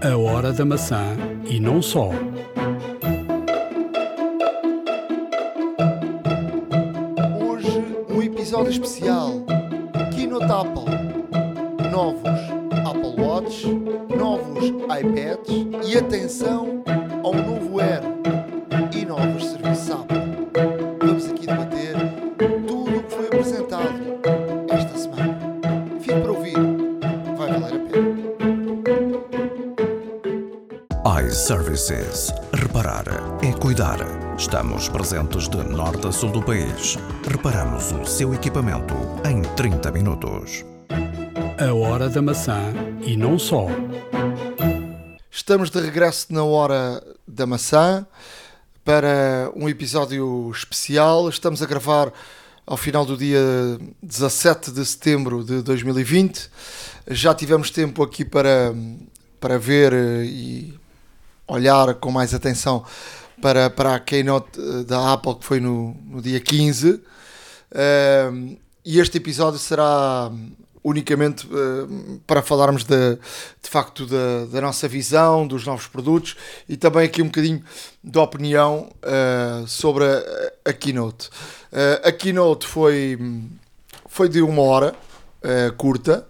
A hora da maçã e não só. Hoje um episódio especial. Keynote Apple. Novos Apple Watch, novos iPads e atenção ao novo Reparar é cuidar. Estamos presentes de norte a sul do país. Reparamos o seu equipamento em 30 minutos. A hora da maçã e não só. Estamos de regresso na hora da maçã para um episódio especial. Estamos a gravar ao final do dia 17 de setembro de 2020. Já tivemos tempo aqui para, para ver eh, e olhar com mais atenção para, para a keynote eh, da Apple que foi no, no dia 15. Um, e este episódio será unicamente uh, para falarmos de, de facto da, da, nossa visão, dos novos produtos e também aqui um bocadinho de opinião uh, sobre a, a keynote. Uh, a keynote foi, foi de uma hora curta.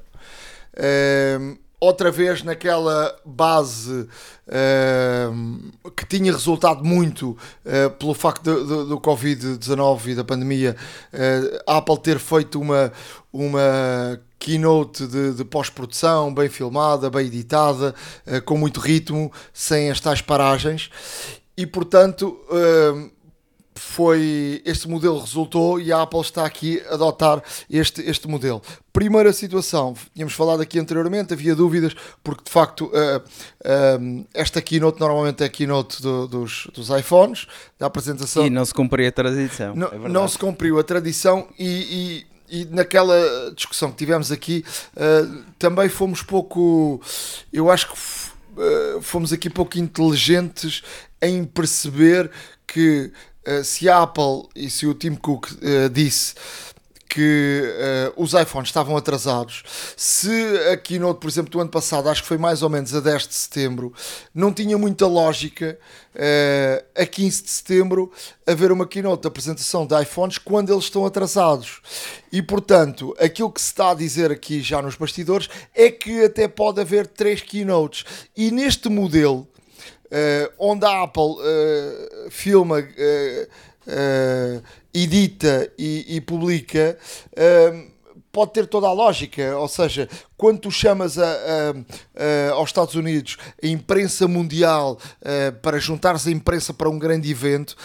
Outra vez naquela base uh, que tinha resultado muito uh, pelo facto do, do, do Covid-19 e da pandemia, uh, a Apple ter feito uma, uma keynote de, de pós-produção bem filmada, bem editada, com muito ritmo, sem as tais paragens. E portanto, foi este modelo resultou e a Apple está aqui a adotar este, este modelo. Primeira situação, tínhamos falado aqui anteriormente, havia dúvidas, porque de facto uh, uh, esta keynote normalmente é a keynote do, dos, dos iPhones, da apresentação. E não se cumpriu a tradição. Não, é não se cumpriu a tradição e, e, e naquela discussão que tivemos aqui uh, também fomos pouco, eu acho que fomos aqui pouco inteligentes em perceber que uh, se a Apple e se o Tim Cook uh, disse que uh, os iPhones estavam atrasados, se a keynote, por exemplo, do ano passado, acho que foi mais ou menos a 10 de setembro, não tinha muita lógica uh, a 15 de setembro haver uma keynote de apresentação de iPhones quando eles estão atrasados. E portanto, aquilo que se está a dizer aqui já nos bastidores é que até pode haver três keynotes. E neste modelo, uh, onde a Apple uh, filma, uh, edita e, e publica, pode ter toda a lógica. Ou seja, quando tu chamas a, a, a, aos Estados Unidos a imprensa mundial para juntares a imprensa para um grande evento,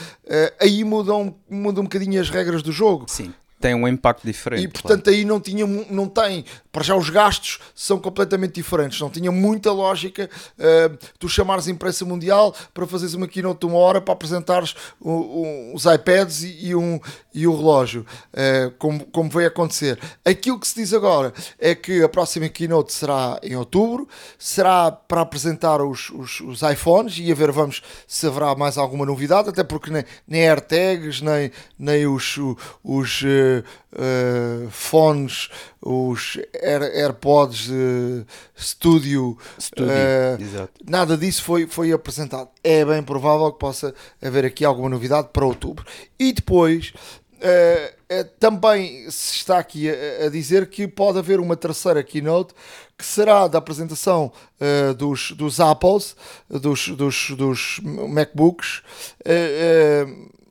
aí mudam, mudam um bocadinho as regras do jogo. Sim tem um impacto diferente. E portanto claro. aí não tinha, não tem, para já os gastos são completamente diferentes, não tinha muita lógica uh, tu chamares a imprensa mundial para fazeres uma keynote de uma hora para apresentares os iPads e, e, um, e o relógio, uh, como, como vai acontecer. Aquilo que se diz agora é que a próxima keynote será em outubro, será para apresentar os, os, os iPhones e a ver vamos se haverá mais alguma novidade, até porque nem, nem AirTags, nem, nem os, os uh, uh, fones, os Air, AirPods uh, Studio, Studio nada disso foi, foi apresentado. É bem provável que possa haver aqui alguma novidade para outubro. E depois Uh, também se está aqui a, a, dizer que pode haver uma terceira keynote que será da apresentação uh, dos, dos Apples, dos, dos, dos MacBooks,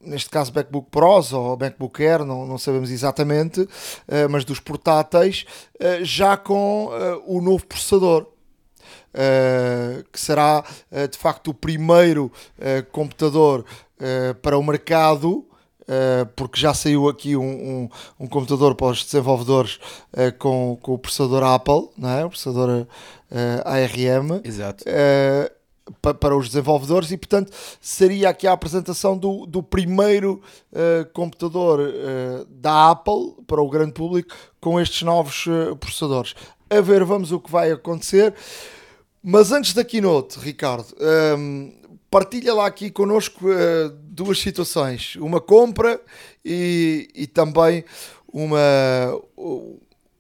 neste caso MacBook Pros ou MacBook Air, não, não sabemos exatamente, mas dos portáteis, já com o novo processador. que será de facto o primeiro computador para o mercado porque já saiu aqui um, um, um, computador para os desenvolvedores uh, com, com o processador Apple, não é? o processador uh, ARM, Exato. Pa, para os desenvolvedores, e portanto seria aqui a apresentação do, do primeiro computador da Apple para o grande público com estes novos processadores. A ver, vamos o que vai acontecer. Mas antes da keynote, Ricardo, um, partilha lá aqui connosco uh, duas situações: uma compra e, e também uma,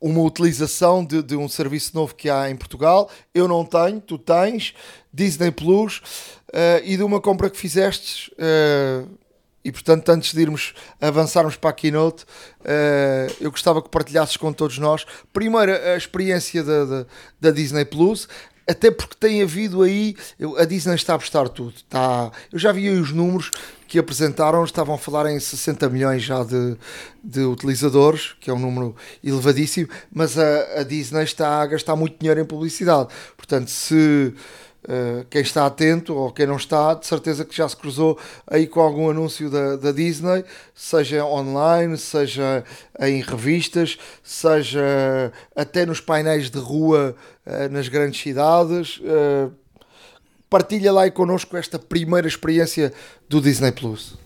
uma utilização de, de, um serviço novo que há em Portugal. Eu não tenho, tu tens, Disney Plus, uh, e de uma compra que fizestes. Uh, e portanto, antes de irmos avançarmos para a keynote, uh, eu gostava que partilhasses com todos nós, primeiro, a experiência da, da, da Disney Plus, até porque tem havido aí, a Disney está a apostar tudo. Está, eu já vi os números que apresentaram, estavam a falar em 60 milhões já de, de utilizadores, que é um número elevadíssimo, mas a, a Disney está a gastar muito dinheiro em publicidade. Portanto, se Uh, quem está atento ou quem não está, de certeza que já se cruzou aí com algum anúncio da, da Disney, seja online, seja em revistas, seja até nos painéis de rua uh, nas grandes cidades. Uh, partilha lá aí connosco esta primeira experiência do Disney Plus.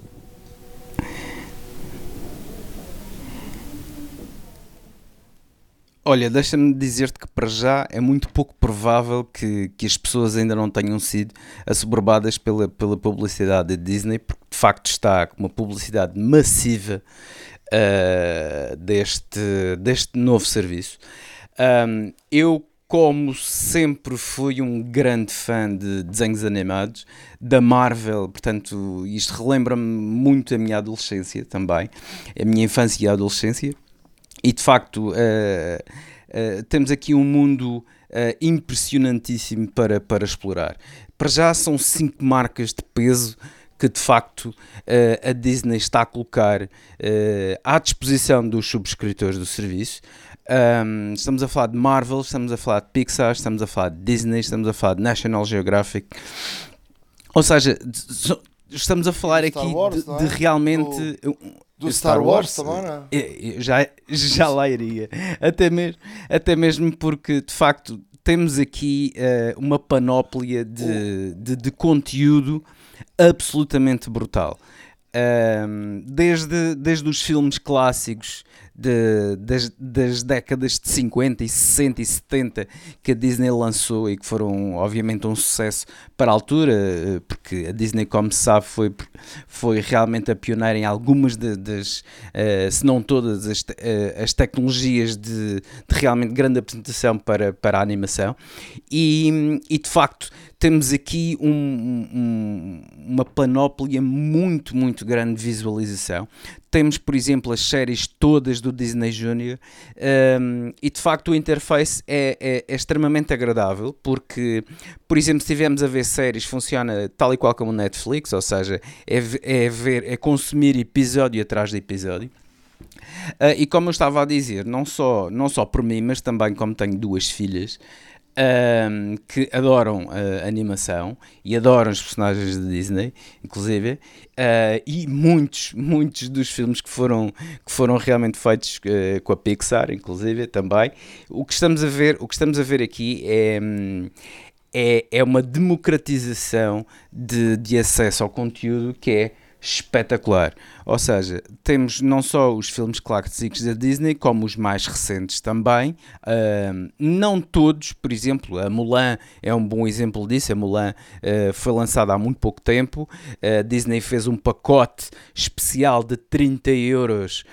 Olha, deixa-me dizer-te que para já é muito pouco provável que, que as pessoas ainda não tenham sido assoberbadas pela, pela publicidade da Disney, porque de facto está com uma publicidade massiva uh, deste, deste novo serviço. Um, eu, como sempre fui um grande fã de desenhos animados, da Marvel, portanto, isto relembra-me muito a minha adolescência também, a minha infância e a adolescência e de facto, uh, temos aqui um mundo uh, impressionantíssimo para, para explorar. Para já são cinco marcas de peso que de facto a Disney está a colocar à disposição dos subscritores do serviço. Estamos a falar de Marvel, estamos a falar de Pixar, estamos a falar de Disney, estamos a falar de National Geographic. Ou seja, estamos a falar aqui Wars, de, é? de, realmente. O do Star, Star Wars, Wars, também, não é? Já, já lá iria. Até mesmo, até mesmo porque, de facto, temos aqui uh, uma panóplia de, de, de, conteúdo absolutamente brutal. Um, desde, desde os filmes clássicos de, das, das, décadas de 50 e 60 e 70 que a Disney lançou e que foram obviamente um sucesso para a altura, eh, porque a Disney, como se sabe, foi, foi realmente a pioneira em algumas de, das, uh, se não todas, as, uh, as tecnologias de, de, realmente grande apresentação para, para a animação. E, e de facto, temos aqui um, um, uma panóplia muito, muito grande de visualização. Temos, por exemplo, as séries todas do Disney Junior um, e de facto o interface é, é, é, extremamente agradável porque, por exemplo, se estivermos a ver séries, funciona tal e qual como o Netflix, ou seja, é, é ver, é consumir episódio atrás de episódio. Uh, e como eu estava a dizer, não só, não só por mim, mas também como tenho duas filhas, um, que adoram uh, animação e adoram os personagens de Disney, inclusive, uh, e muitos, muitos dos filmes que foram, que foram realmente feitos uh, com a Pixar, inclusive, também. O que estamos a ver, o que estamos a ver aqui é. é, é uma democratização de, de acesso ao conteúdo que é espetacular. Ou seja, temos não só os filmes clássicos da Disney, como os mais recentes também. Uh, não todos, por exemplo, a Mulan é um bom exemplo disso. A Mulan uh, foi lançada há muito pouco tempo. A Disney fez um pacote especial de 30 euros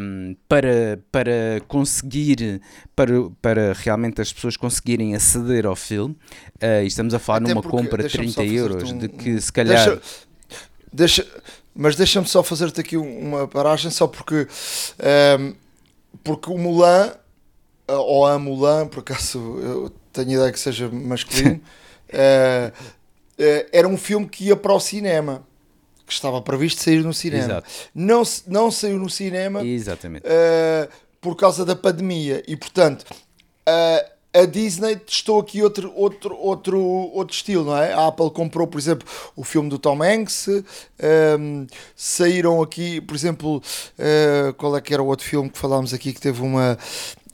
um, para, para conseguir, para, para realmente as pessoas conseguirem aceder ao filme. Uh, estamos a falar Até numa compra de 30 euros, um, de que se calhar. Deixa, deixa mas deixa-me só fazer-te aqui uma paragem, só porque, um, ehm, porque o Mulan, eh, ou a Mulan, por acaso eu tenho ideia que seja masculino, uh, uh, era um filme que ia para o cinema. Que estava previsto sair no cinema. Exato. Não, não saiu no cinema Exatamente. Uh, por causa da pandemia. E portanto, a Disney testou aqui outro, outro, outro, outro estilo, não é? A Apple comprou, por exemplo, o filme do Tom Hanks, um, ehm, saíram aqui, por exemplo, uh, qual é que era o outro filme que falámos aqui que teve uma,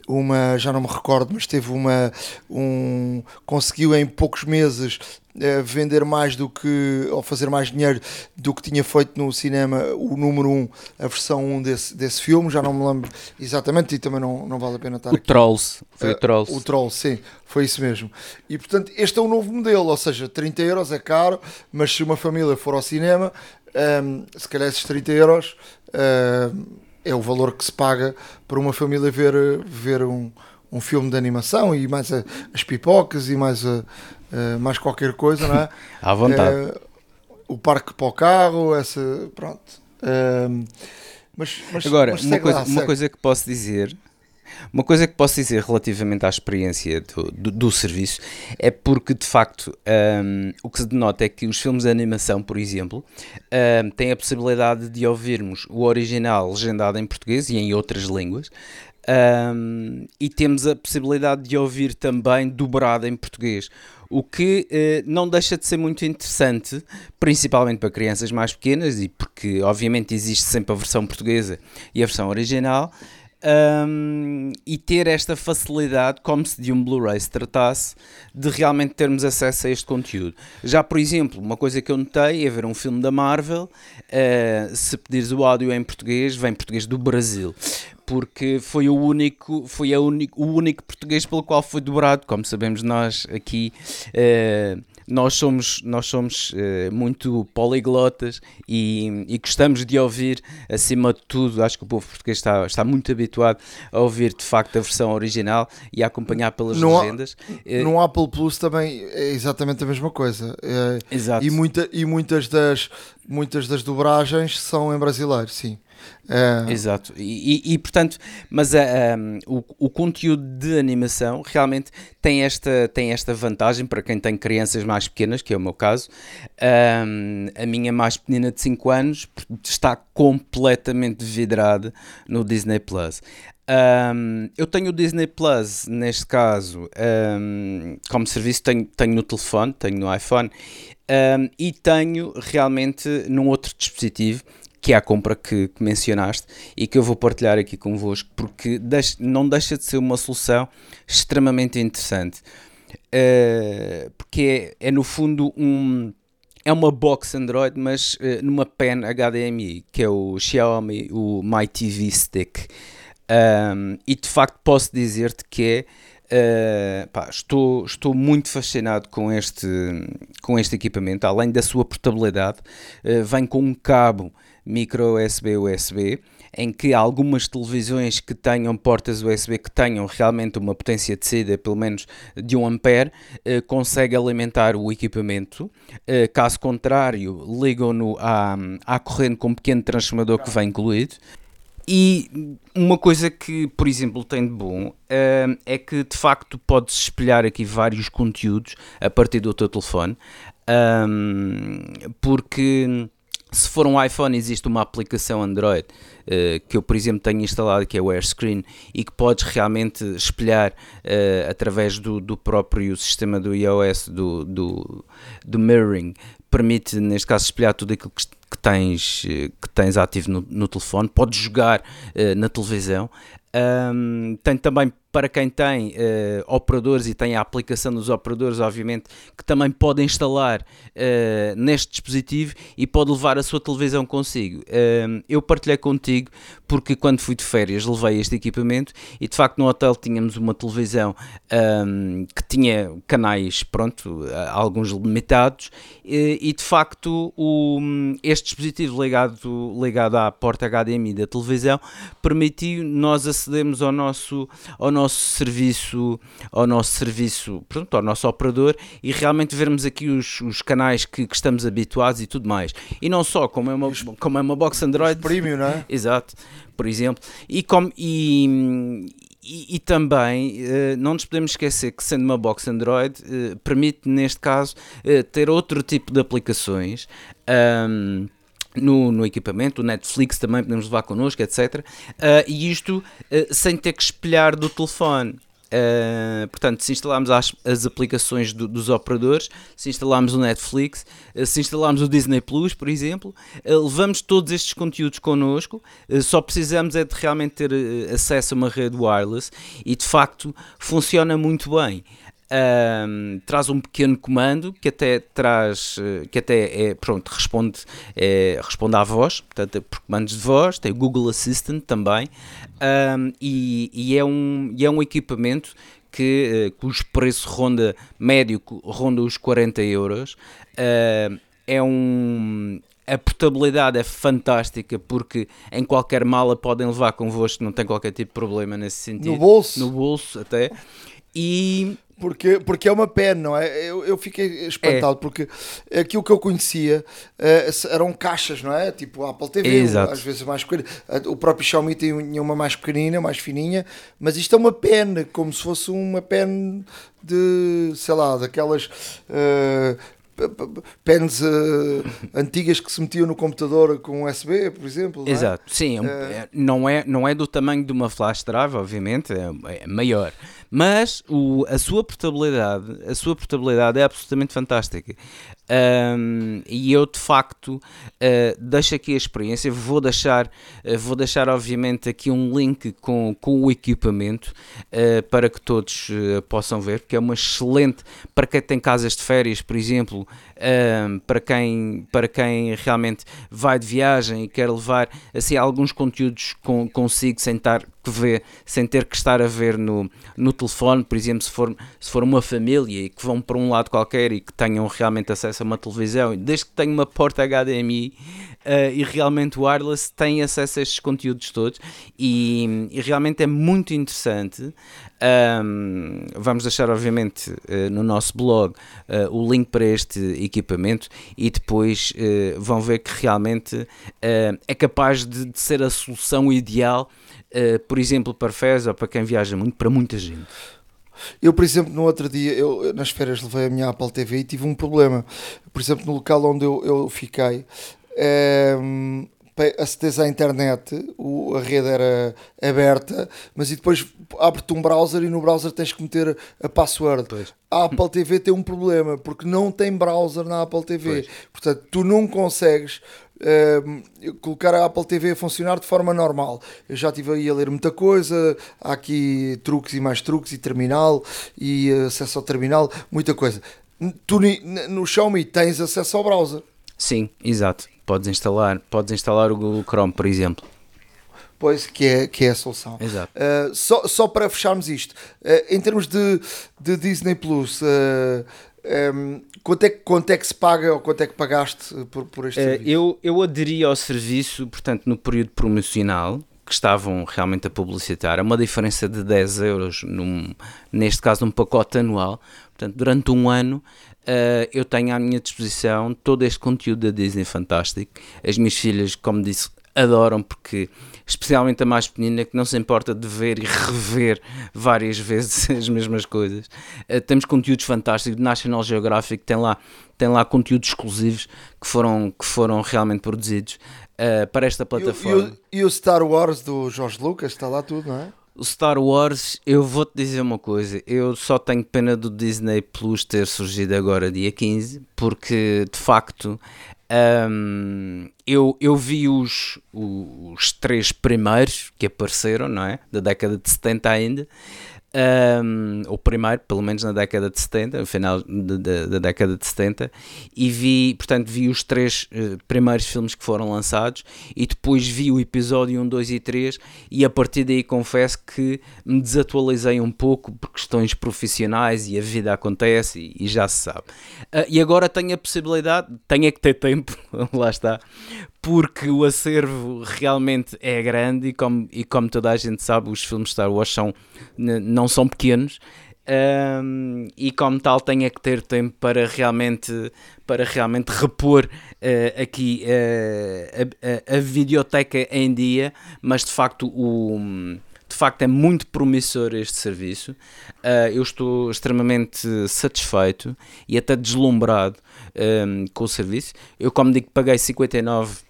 uma, já não me recordo, mas teve uma, um, conseguiu em poucos meses uh, vender mais do que, ou fazer mais dinheiro do que tinha feito no cinema o número 1, um, a versão 1 um desse, desse filme, já não me lembro exatamente e também não, não vale a pena estar o aqui. Trolls, foi uh, o Trolls. O Trolls, sim, foi isso mesmo. E portanto, este é o novo modelo, ou seja, 30 euros é caro, mas se uma família for ao cinema, um, ehm, se calhar esses 30 euros... Uh, é o valor que se paga para uma família ver, ver um, um filme de animação e mais a, as pipocas e mais, a, a, mais qualquer coisa, não é? À vontade. É, o parque para o carro, essa. Pronto. É, mas, mas, Agora, mas uma, coisa, lá, uma coisa que posso dizer uma coisa que posso dizer relativamente à experiência do, do, do serviço é porque, de facto, um, o que se denota é que os filmes de animação, por exemplo, um, têm a possibilidade de ouvirmos o original legendado em português e em outras línguas. Um, e temos a possibilidade de ouvir também dobrado em português, o que uh, não deixa de ser muito interessante, principalmente para crianças mais pequenas, e porque obviamente existe sempre a versão portuguesa e a versão original, um, e ter esta facilidade, como se de um Blu-ray se tratasse, de realmente termos acesso a este conteúdo. Já, por exemplo, uma coisa que eu notei é ver um filme da Marvel, uh, se pedires o áudio em português, vem português do Brasil. Porque foi o único, foi a o único português pelo qual foi dobrado, como sabemos nós aqui. Uh, nós somos, nós somos uh, muito poliglotas e, e, gostamos de ouvir, acima de tudo, acho que o povo português está, está muito habituado a ouvir de facto a versão original e a acompanhar pelas no, legendas. No Apple Plus também é exatamente a mesma coisa. É, Exato. E, muita, e muitas, das, muitas das dobragens são em brasileiro, sim. É... Exato, e, e, e, portanto, mas a, um, o, o conteúdo de animação realmente tem esta, tem esta vantagem para quem tem crianças mais pequenas, que é o meu caso. Um, a minha mais pequena de 5 anos está completamente vidrada no Disney Plus. Um, eu tenho o Disney Plus, neste caso, um, como serviço, tenho, tenho no telefone, tenho no iPhone um, e tenho realmente num outro dispositivo que é a compra que, que, mencionaste e que eu vou partilhar aqui convosco, porque deixa, não deixa de ser uma solução extremamente interessante. Uh, porque é, é, no fundo um. É uma box Android, mas uh, numa pen HDMI, que é o Xiaomi, o My TV Stick. Um, e de facto posso dizer-te que é Uh, pá, estou, estou muito fascinado com este, com este equipamento, além da sua portabilidade, vem com um cabo micro USB USB, em que algumas televisões que tenham portas USB que tenham realmente uma potência de saída pelo menos de 1 ampere eh, consegue alimentar o equipamento. Eh, caso contrário, ligam-no à, à corrente com um pequeno transformador que vem incluído. E uma coisa que, por exemplo, tem de bom uh, é que de facto podes espelhar aqui vários conteúdos a partir do teu telefone, porque se for um iPhone, existe uma aplicação Android uh, que eu, por exemplo, tenho instalado que é o AirScreen e que podes realmente espelhar uh, através do, do, próprio sistema do iOS, do, do, do mirroring, permite, neste caso, espelhar tudo aquilo que, que tens, eh, que tens ativo no, no telefone. Podes jogar uh, na televisão. Um, tem também para quem tem uh, operadores e tem a aplicação dos operadores, obviamente, que também pode instalar uh, neste dispositivo e pode levar a sua televisão consigo. Uh, eu partilhei contigo porque quando fui de férias levei este equipamento e de facto no hotel tínhamos uma televisão um, que tinha canais, pronto, alguns limitados e de facto o, este dispositivo ligado, ligado à porta HDMI da televisão permitiu nós acedermos ao nosso, ao nosso nosso serviço, ao nosso serviço, pronto, ao nosso operador e realmente vermos aqui os, os canais que, que, estamos habituados e tudo mais. E não só, como é uma, como é uma box Android. Premium, não é? Exato, por exemplo. E, como, e, e, e, também uh, não nos podemos esquecer que, sendo uma box Android, uh, permite, neste caso, uh, ter outro tipo de aplicações. Um, no, no, equipamento, o Netflix também podemos levar connosco, etc. Uh, e isto uh, sem ter que espelhar do telefone. Uh, portanto, se instalarmos as, as aplicações do, dos operadores, se instalarmos o Netflix, se instalarmos o Disney Plus, por exemplo, levamos todos estes conteúdos connosco, só precisamos é de realmente ter acesso a uma rede wireless e de facto funciona muito bem. Um, traz um pequeno comando que até traz eh, que até é pronto responde é, responde à voz portanto é por comandos de voz tem o Google Assistant também um, e, e, é um e é um equipamento que uh, cujo preço ronda médio ronda os 40 euros uh, é um a portabilidade é fantástica porque em qualquer mala podem levar convosco, não tem qualquer tipo de problema nesse sentido. No bolso? No bolso até. E porque, porque é uma pena, não é? Eu, eu fiquei espantado, é. porque aquilo que eu conhecia uh, eram caixas, não é? Tipo a Apple TV, Exato. às vezes mais pequena. O próprio Xiaomi tem uma mais pequenina, mais fininha, mas isto é uma pen, como se fosse uma pen de, sei lá, daquelas. Uh, pens uh, antigas que se metiam no computador com USB, por exemplo. É? Exato, sim, é, não, é, não é do tamanho de uma flash drive, obviamente, é, é maior mas o, a sua portabilidade, a sua portabilidade é absolutamente fantástica. Um, e eu de facto uh, deixo aqui a experiência. Vou deixar, uh, vou deixar obviamente aqui um link com, com o equipamento uh, para que todos possam ver, porque é uma excelente para quem tem casas de férias, por exemplo, para, quem, para quem realmente vai de viagem e quer levar assim, alguns conteúdos com, consigo sem estar que ver, sem ter que estar a ver no, no telefone, por exemplo, se for, se for uma família e que vão para um lado qualquer e que tenham realmente acesso a uma televisão, desde que tenham uma porta HDMI uh, eh, e realmente o wireless têm acesso a estes conteúdos todos e, e realmente é muito interessante. Um, vamos deixar, obviamente, uh, no nosso blog uh, o link para este equipamento e depois uh, vão ver que realmente é capaz de, de, ser a solução ideal, por exemplo, para FES ou para quem viaja muito, para muita gente. Eu, por exemplo, no outro dia, eu nas férias levei a minha Apple TV e tive um problema. Por exemplo, no local onde eu, eu fiquei, um, aceder à internet, o, a rede era aberta, mas e depois abre-te um browser e no browser tens que meter a password. Pois. A Apple TV tem um problema, porque não tem browser na Apple TV. Pois. Portanto, tu não consegues uh, colocar a Apple TV a funcionar de forma normal. Eu já estive aí a ler muita coisa, há aqui truques e mais truques, e terminal, e acesso ao terminal, muita coisa. Tu no Xiaomi tens acesso ao browser. Sim, exato. Podes instalar, podes instalar o Google Chrome, por exemplo. Pois, que é, que é a solução. Exato. Uh, só, só para fecharmos isto, uh, em termos de, de Disney Plus, uh, ah, um, quanto, é, quanto é que se paga ou quanto é que pagaste por, por este serviço? Eu, eu aderi ao serviço, portanto, no período promocional, que estavam realmente a publicitar, é uma diferença de 10 euros, num, neste caso num pacote anual. Portanto, durante um ano uh, eu tenho à minha disposição todo este conteúdo da Disney fantástico. As minhas filhas, como disse, adoram porque especialmente a mais pequenina que não se importa de ver e rever várias vezes as mesmas coisas. Uh, temos conteúdos fantásticos, National Geographic tem lá, tem lá conteúdos exclusivos que foram, que foram realmente produzidos uh, para esta plataforma. E o, e o Star Wars do George Lucas está lá tudo, não é? O Star Wars, eu vou-te dizer uma coisa, eu só tenho pena do Disney Plus ter surgido agora dia 15, porque de facto um, eu, eu vi os, os três primeiros que apareceram, não é? Da década de 70 ainda, um, o primeiro, pelo menos na década de 70, no final da década de 70, e vi, portanto, vi os três uh, primeiros filmes que foram lançados e depois vi o episódio 1, 2 e 3 e a partir daí confesso que me desatualizei um pouco por questões profissionais e a vida acontece e, e já se sabe. Uh, e agora tenho a possibilidade, tenho é que ter tempo, lá está, porque o acervo realmente é grande e como, e como toda a gente sabe, os filmes Star Wars são, não são pequenos. Um, e como tal tenha que ter tempo para realmente para realmente repor uh, aqui uh, a, a, a, videoteca em dia mas de facto o de facto é muito promissor este serviço uh, eu estou extremamente satisfeito e até deslumbrado um, com o serviço eu como digo paguei 59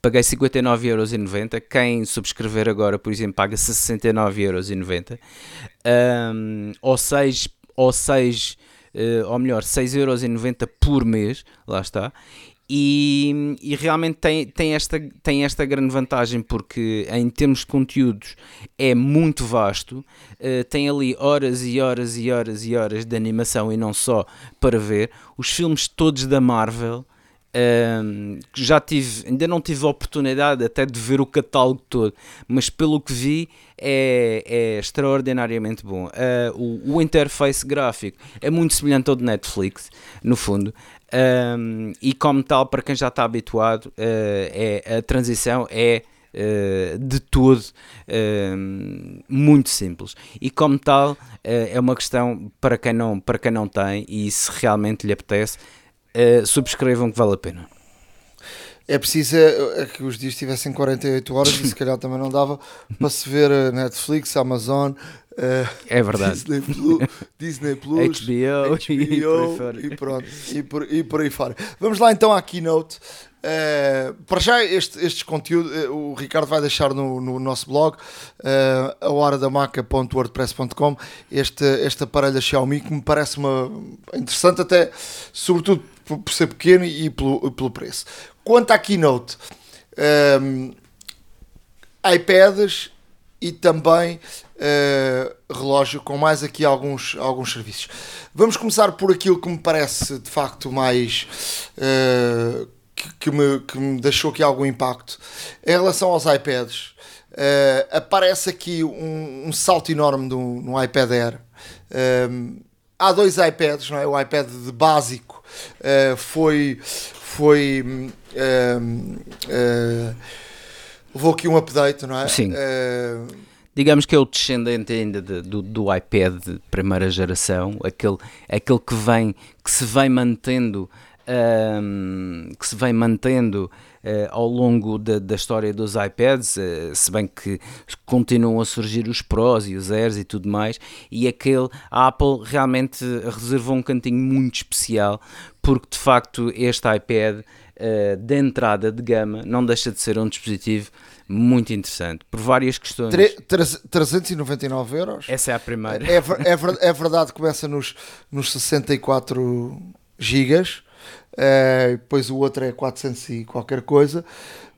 paguei 59,90€. Quem subscrever agora, por exemplo, paga 69,90€. Um, ou 6, ou 6 uh, ou melhor, 6,90€ por mês, lá está. E, e, realmente tem, tem, esta, tem esta grande vantagem porque em termos de conteúdos é muito vasto, uh, tem ali horas e horas e horas e horas de animação e não só para ver, os filmes todos da Marvel Um, já tive, ainda não tive a oportunidade até de ver o catálogo todo, mas pelo que vi é, é extraordinariamente bom. Uh, o, o interface gráfico é muito semelhante ao de Netflix, no fundo. Um, e como tal, para quem já está habituado, uh, é, a transição é uh, de todo muito simples. E como tal, é uma questão para quem, não, para quem não tem e se realmente lhe apetece, subscrevam que vale a pena. É preciso é, é que os dias tivessem 48 horas e se calhar também não dava para se ver Netflix, Amazon, Uh, é verdade. Disney Plus, Disney Plus HBO, HBO e, e, pronto, e por, e por aí fora. Vamos lá então à keynote. Uh, para já, este, estes conteúdos uh, o Ricardo vai deixar no, no nosso blog, uh, a este, este aparelho da Xiaomi que me parece uma, interessante, até sobretudo por, por ser pequeno e pelo, pelo preço. Quanto à keynote, um, iPads e também uh, relógio com mais aqui alguns, alguns serviços. Vamos começar por aquilo que me parece de facto mais uh, que, que, me, que me deixou aqui algum impacto em relação aos iPads. Uh, aparece aqui um, um, salto enorme no, no iPad Air. há dois iPads, não é? O iPad de básico foi foi levou aqui um update, não é? Sim. Uh, digamos que é o descendente ainda de, do, do iPad de primeira geração, aquele, aquele que vem, que se vem mantendo, um, que se vem mantendo uh, ao longo da, da, história dos iPads, uh, se bem que continuam a surgir os Pros e os Airs e tudo mais, e aquele, a Apple realmente reservou um cantinho muito especial, porque de facto este iPad uh, de entrada de gama não deixa de ser um dispositivo muito interessante, por várias questões. 399 euros? Essa é a primeira. É, é, é verdade que começa nos, nos 64 gigas, uh, depois o outro é 400 e qualquer coisa,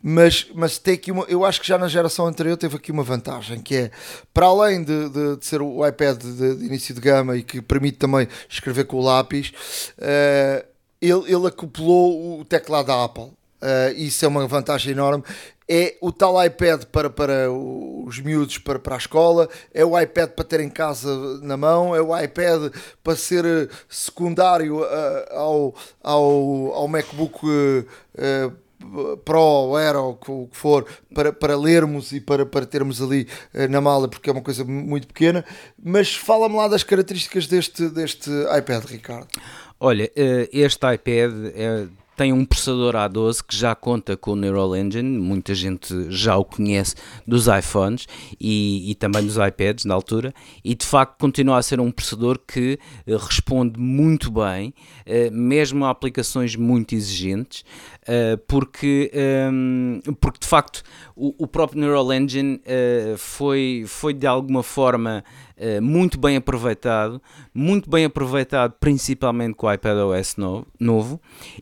mas, mas tem aqui uma, eu acho que já na geração anterior teve aqui uma vantagem, que é, para além de, de, de ser o iPad de, de, início de gama e que permite também escrever com o lápis, uh, ele, ele acoplou o teclado da Apple. Uh, isso é uma vantagem enorme é o tal iPad para, para os miúdos para, para a escola, é o iPad para ter em casa na mão, é o iPad para ser eh, secundário uh, ao, ao, ao MacBook uh, Pro, Aero, o que for, para, para lermos e para, para termos ali uh, na mala, porque é uma coisa muito pequena. Mas fala-me lá das características deste, deste iPad, Ricardo. Olha, este iPad é tem um processador A12 que já conta com o Neural Engine, muita gente já o conhece dos iPhones e, e, também dos iPads na altura, e de facto continua a ser um processador que uh, responde muito bem, uh, mesmo a aplicações muito exigentes, uh, porque, ehm, porque de facto o, o próprio Neural Engine foi, foi de alguma forma eh, muito bem aproveitado, muito bem aproveitado principalmente com o iPadOS novo, novo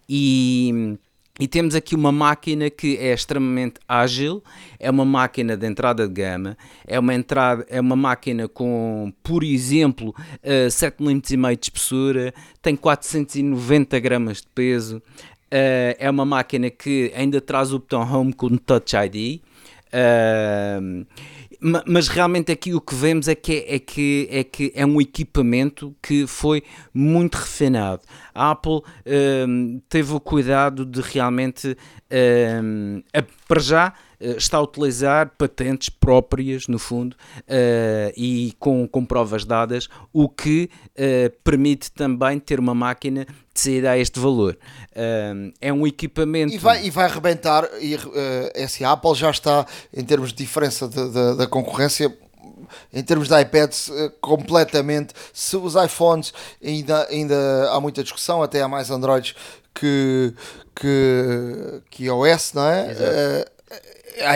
e, e temos aqui uma máquina que é extremamente ágil, é uma máquina de entrada de gama, é uma, entrada, é uma máquina com, por exemplo, uh, 7 mm de espessura, tem 490 gramas de peso, uh, é uma máquina que ainda traz o botão Home com Touch ID. Mas realmente aqui o que vemos é que é, é, que, é que é um equipamento que foi muito refinado. A Apple um, teve o cuidado de realmente, um, para já, está a utilizar patentes próprias, no fundo, uh, e com, com provas dadas, o que uh, permite também ter uma máquina de sair a este valor. É um equipamento. E vai, e vai arrebentar, e, uh, a Apple já está, em termos de diferença de, de, da concorrência, em termos de iPads, completamente. Se os iPhones ainda, ainda há muita discussão, até há mais Androids que, que, que iOS, não é?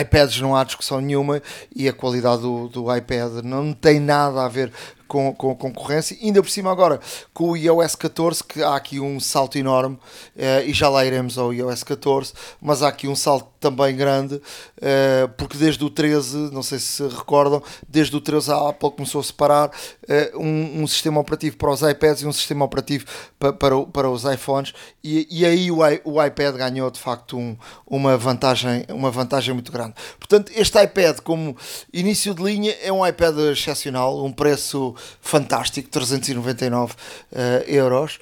IPads não há discussão nenhuma e a qualidade do, do iPad não tem nada a ver com, com concorrência. Ainda por cima agora com o iOS 14, que há aqui um salto enorme, uh, e já lá iremos ao iOS 14, mas há aqui um salto também grande, uh, porque desde o 13, não sei se recordam, desde o 13 a Apple começou a separar uh, um, um, sistema operativo para os iPads e um sistema operativo para, para, para os iPhones, e, e aí o, o iPad ganhou de facto um, uma, vantagem, uma vantagem muito grande. Portanto, este iPad, como início de linha, é um iPad excepcional, um preço fantástico, 399 uh, euros.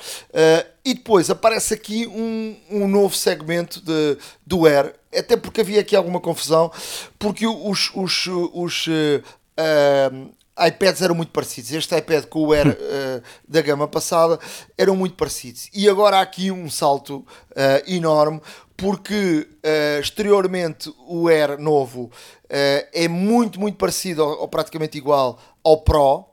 e depois aparece aqui um, um novo segmento de, do Air até porque havia aqui alguma confusão, porque os, os, os uh, iPads eram muito parecidos. Este iPad com o Air uh, da gama passada eram muito parecidos. E agora há aqui um salto uh, enorme, porque uh, exteriormente o Air novo é muito, muito parecido ou, ou praticamente igual ao Pro.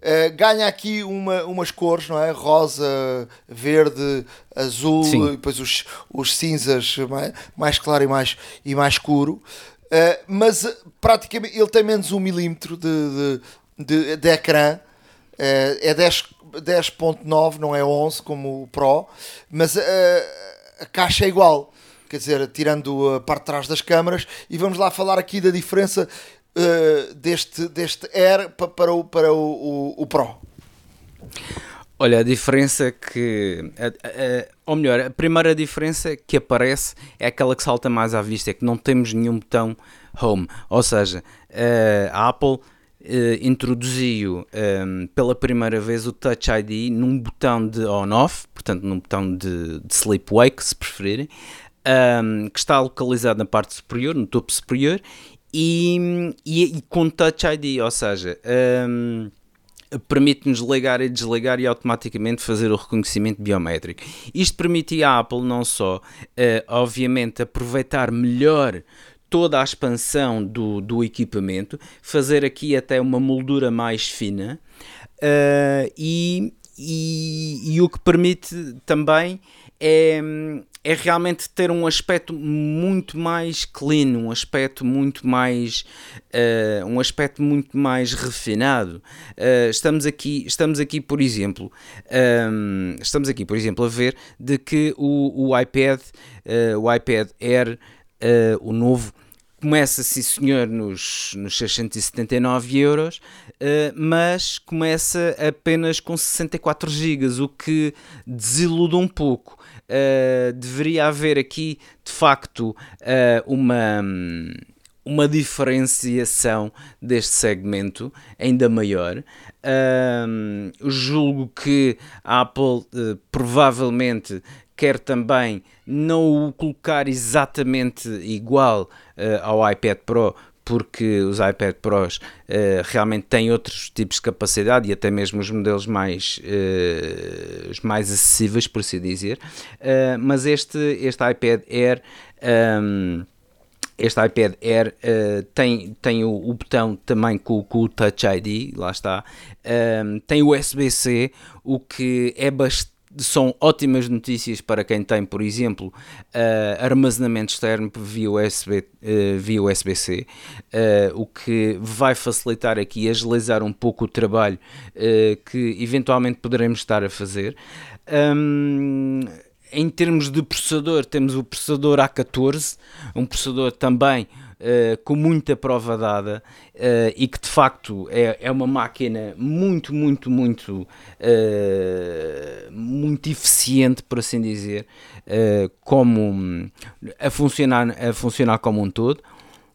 Uh, ganha aqui uma, umas cores, não é? Rosa, verde, azul, Sim. e depois os, os cinzas mais, mais claro e mais, e mais escuro. Uh, mas praticamente ele tem menos um milímetro de, de, de, de ecrã. Uh, é 10.9, 10 não é 11 como o Pro, mas a caixa é igual. Quer dizer, tirando a parte de trás das câmaras, e vamos lá falar aqui da diferença uh, deste, deste Air para o, para o, o, o Pro? Olha, a diferença que. A, a, ou melhor, a primeira diferença que aparece é aquela que salta mais à vista, é que não temos nenhum botão Home. Ou seja, a Apple Uh, introduziu ehm, pela primeira vez o Touch ID num botão de on-off, portanto num botão de, de sleep-wake, se preferirem, ehm, que está localizado na parte superior, no topo superior, e, e, e com Touch ID, ou seja, um, permite-nos ligar e desligar e automaticamente fazer o reconhecimento biométrico. Isto permitia à Apple não só, uh, obviamente, aproveitar melhor toda a expansão do, do equipamento, fazer aqui até uma moldura mais fina uh, e, e, e, o que permite também é, é realmente ter um aspecto muito mais clean, um aspecto muito mais uh, um aspecto muito mais refinado. Uh, estamos aqui, estamos aqui por exemplo, um, ehm, estamos aqui por exemplo a ver de que o, o iPad, uh, o iPad Air, o novo começa, sim senhor, nos, nos 679 euros, mas começa apenas com 64 GB, o que desilude um pouco. Uh, deveria haver aqui, de facto, uh, uma uma diferenciação deste segmento ainda maior. julgo que a Apple uh, provavelmente quer também não o colocar exatamente igual uh, ao iPad Pro, porque os iPad Pros uh, realmente têm outros tipos de capacidade e até mesmo os modelos mais, uh, os mais acessíveis, por assim dizer. Uh, mas este, este iPad Air. Um, este iPad Air tem, tem o, o, botão também com, com, o Touch ID, lá está. Um, tem o USB-C, o que é bastante são ótimas notícias para quem tem, por exemplo, uh, armazenamento externo via USB, uh, via USB-C, uh, o que vai facilitar aqui e agilizar um pouco o trabalho que eventualmente poderemos estar a fazer. Um, em termos de processador, temos o processador A14, um processador também uh, com muita prova dada uh, e que de facto é, é uma máquina muito, muito, muito, uh, muito eficiente, por assim dizer, como a funcionar, a funcionar como um todo.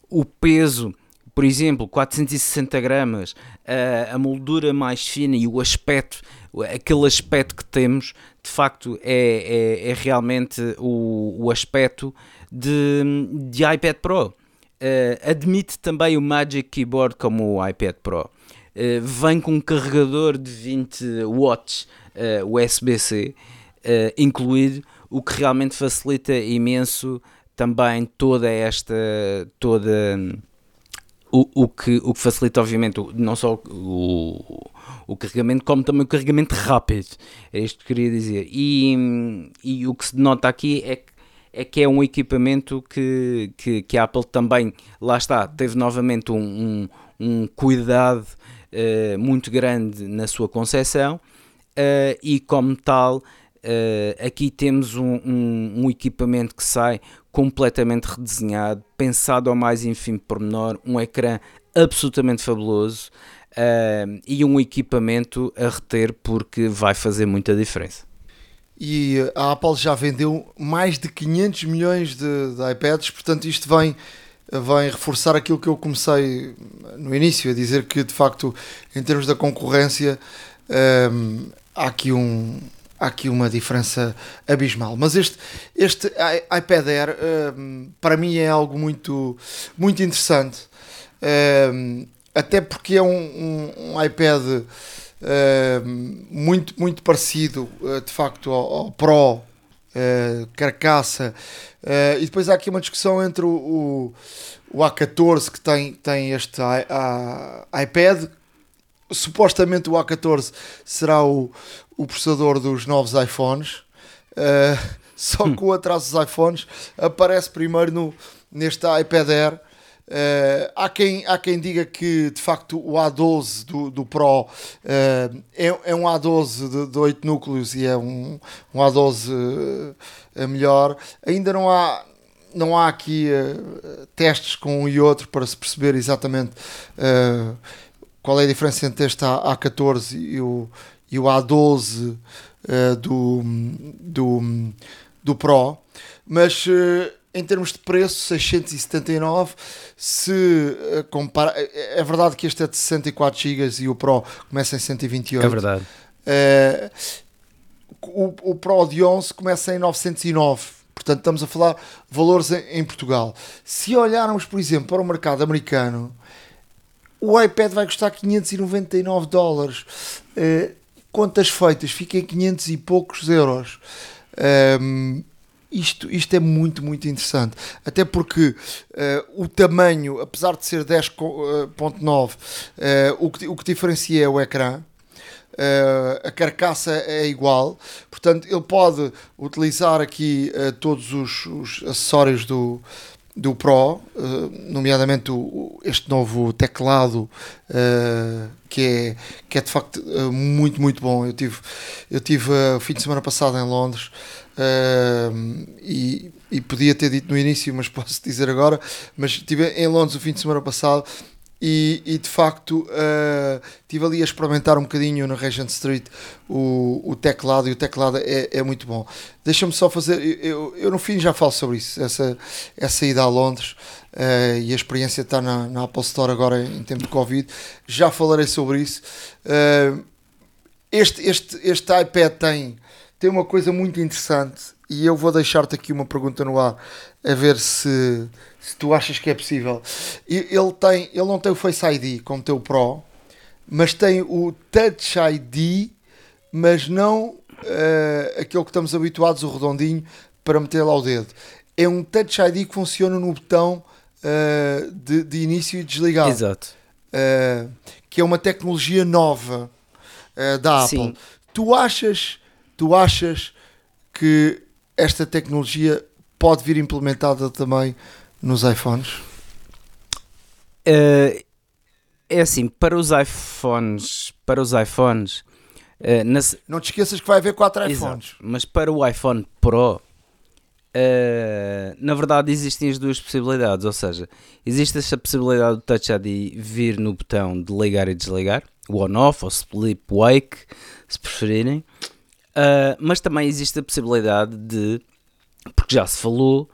O peso por exemplo, 460 gramas, a, a moldura mais fina e o aspecto, aquele aspecto que temos, de facto é, é, é realmente o, o aspecto de, de iPad Pro. Uh, admite também o Magic Keyboard como o iPad Pro. Uh, vem com um carregador de 20 watts uh, eh, USB-C incluído, o que realmente facilita imenso também toda esta toda o, o, que, o que facilita obviamente não só o, o carregamento como também o carregamento rápido é isto que queria dizer e, e o que se nota aqui é que é que é um equipamento que, que, que a Apple também, lá está, teve novamente um, um, um cuidado uh, muito grande na sua concepção uh, e, como tal, uh, aqui temos um, um, equipamento que sai completamente redesenhado, pensado ao mais ínfimo pormenor, um ecrã absolutamente fabuloso e um equipamento a reter porque vai fazer muita diferença e a Apple já vendeu mais de 500 milhões de, de, iPads, portanto isto vem, vem reforçar aquilo que eu comecei no início, a dizer que de facto em termos da concorrência um, há, aqui um, há aqui uma diferença abismal. Mas este, este iPad Air um, para mim é algo muito, muito interessante, um, até porque é um, um iPad uh, muito, muito parecido uh, de facto ao, ao Pro, uh, carcaça. e depois há aqui uma discussão entre o, o, o A14 que tem, tem este I, a, iPad. Supostamente o A14 será o, o processador dos novos iPhones. só que o atraso dos iPhones aparece primeiro no, neste iPad Air Uh, há, quem, há quem diga que de facto o A12 do, do Pro uh, é, é um A12 de, de 8 núcleos e é um, um A12 uh, eh, melhor. Ainda não há, não há aqui testes com um e outro para se perceber exatamente qual é a diferença entre este A, A14 e o, e o A12 do, do, do Pro, mas em termos de preço, 679. Se uh, compara, é, é verdade que este é de 64 GB e o Pro começa em 128. É verdade. Uh, o, o Pro de 11 começa em 909. Portanto, estamos a falar valores em, em Portugal. Se olharmos, por exemplo, para o mercado americano, o iPad vai custar 599 dólares. Uh, contas feitas, fica em 500 e poucos euros. Um, ehm, isto, isto é muito, muito interessante. Até porque uh, o tamanho, apesar de ser 10.9, uh, uh, o, que, o que diferencia é o ecrã. Uh, a carcaça é igual, portanto, ele pode utilizar aqui uh, todos os, os, acessórios do, do Pro, uh, nomeadamente o, este novo teclado que, é, que é de facto muito, muito bom. Eu tive, eu tive o fim de semana passado em Londres. Uh, e, e, podia ter dito no início, mas posso dizer agora. Mas estive em Londres o fim de semana passado e, e de facto uh, estive ali a experimentar um bocadinho na Regent Street o, o teclado e o teclado é, é muito bom. Deixa-me só fazer, eu, eu, no fim já falo sobre isso, essa, essa ida a Londres uh, e a experiência está na, na Apple Store agora em tempo de Covid, já falarei sobre isso. Uh, este, este, este iPad tem tem uma coisa muito interessante e eu vou deixar-te aqui uma pergunta no ar a ver se, se tu achas que é possível. Ele, tem, ele não tem o Face ID como tem o Pro, mas tem o Touch ID, mas não uh, aquele que estamos habituados, o redondinho, para meter lá o dedo. É um Touch ID que funciona no botão uh, de, de, início e desligar. Exato. Uh, que é uma tecnologia nova da Apple. Sim. Tu achas Tu achas que esta tecnologia pode vir implementada também nos iPhones? Uh, é assim, para os iPhones, para os iPhones, uh, nas... não te esqueças que vai haver quatro iPhones. Exato, mas para o iPhone Pro, uh, na verdade existem as duas possibilidades, ou seja, existe essa possibilidade do Touch ID vir no botão de ligar e desligar, o on-off ou sleep wake, se preferirem. Uh, mas também existe a possibilidade de, porque já se falou,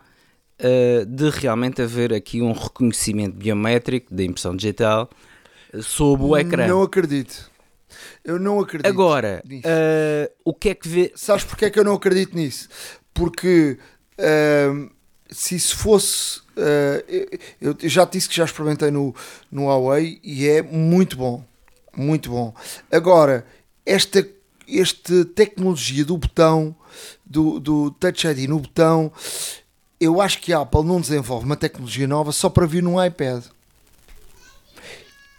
uh, de realmente haver aqui um reconhecimento biométrico da impressão digital sob o ecrã. Não acredito. Eu não acredito. Agora, uh, o que é que vê. Sabes porque é que eu não acredito nisso? Porque se isso fosse. eu já disse que já experimentei no, no Huawei e é muito bom. Muito bom. Agora, esta esta tecnologia do botão, do, do Touch ID no botão, eu acho que a Apple não desenvolve uma tecnologia nova só para vir num iPad.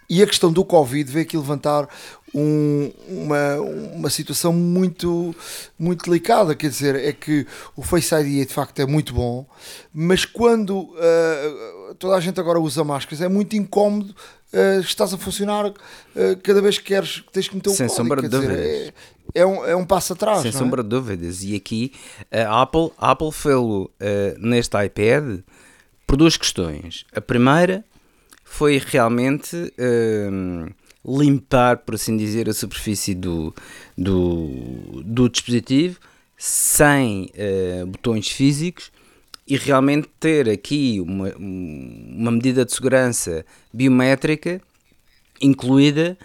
E a questão do Covid veio aqui levantar um, uma, uma situação muito, muito delicada. Quer dizer, é que o Face ID de facto é muito bom, mas quando uh, toda a gente agora usa máscaras, é muito incómodo. Uh, estás a funcionar uh, cada vez que queres tens que meter o Sem código, sombra de dizer, é, é um, é um passo atrás Sem é? sombra de dúvidas. E aqui a Apple, a Apple fez-lo eh, neste iPad por duas questões. A primeira foi realmente ehm, limpar, por assim dizer, a superfície do, do, do dispositivo sem eh, botões físicos e realmente ter aqui uma, uma medida de segurança biométrica incluída,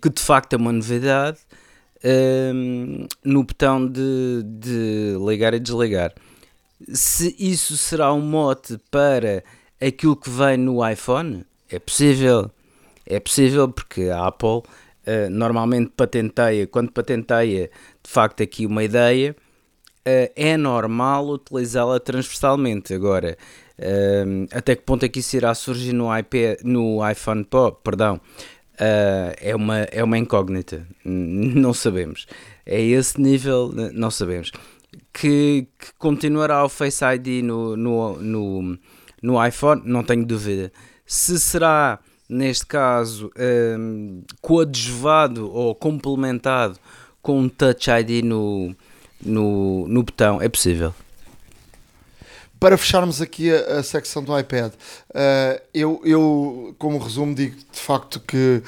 que de facto é uma novidade, ehm, no botão de, de ligar e desligar. Se isso será um mote para aquilo que vem no iPhone, é possível. É possível porque a Apple eh, normalmente patenteia, quando patenteia de facto aqui uma ideia, eh, é normal utilizá-la transversalmente. Agora, até que ponto é que isso irá surgir no, iPad, no iPhone Pro, perdão, eh, é, uma, é uma incógnita, não sabemos. É esse nível, não sabemos. Que, que continuará o Face ID no, no, no, no iPhone, não tenho dúvida. Se será, neste caso, ehm, coadjuvado ou complementado com um Touch ID no, no, no botão, é possível. Para fecharmos aqui a, a secção do iPad, eh, eu, eu, como resumo, digo de facto que,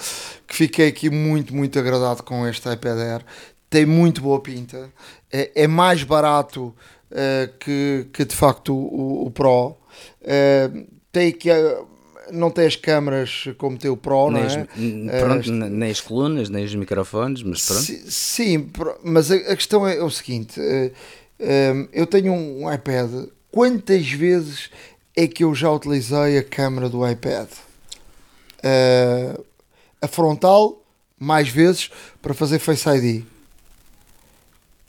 que fiquei aqui muito, muito agradado com este iPad Air. Tem muito boa pinta, é, é mais barato eh, que, que de facto o, o Pro. Eh, tem que não tem as câmaras como tem o Pro, não nem, as, é? pronto, n- nem as colunas, nem os microfones, mas pronto. Si- Sim, mas a, a questão é, o seguinte: eh, eh, eu tenho um iPad. Quantas vezes é que eu já utilizei a câmera do iPad? Eh, a frontal, mais vezes, para fazer Face ID.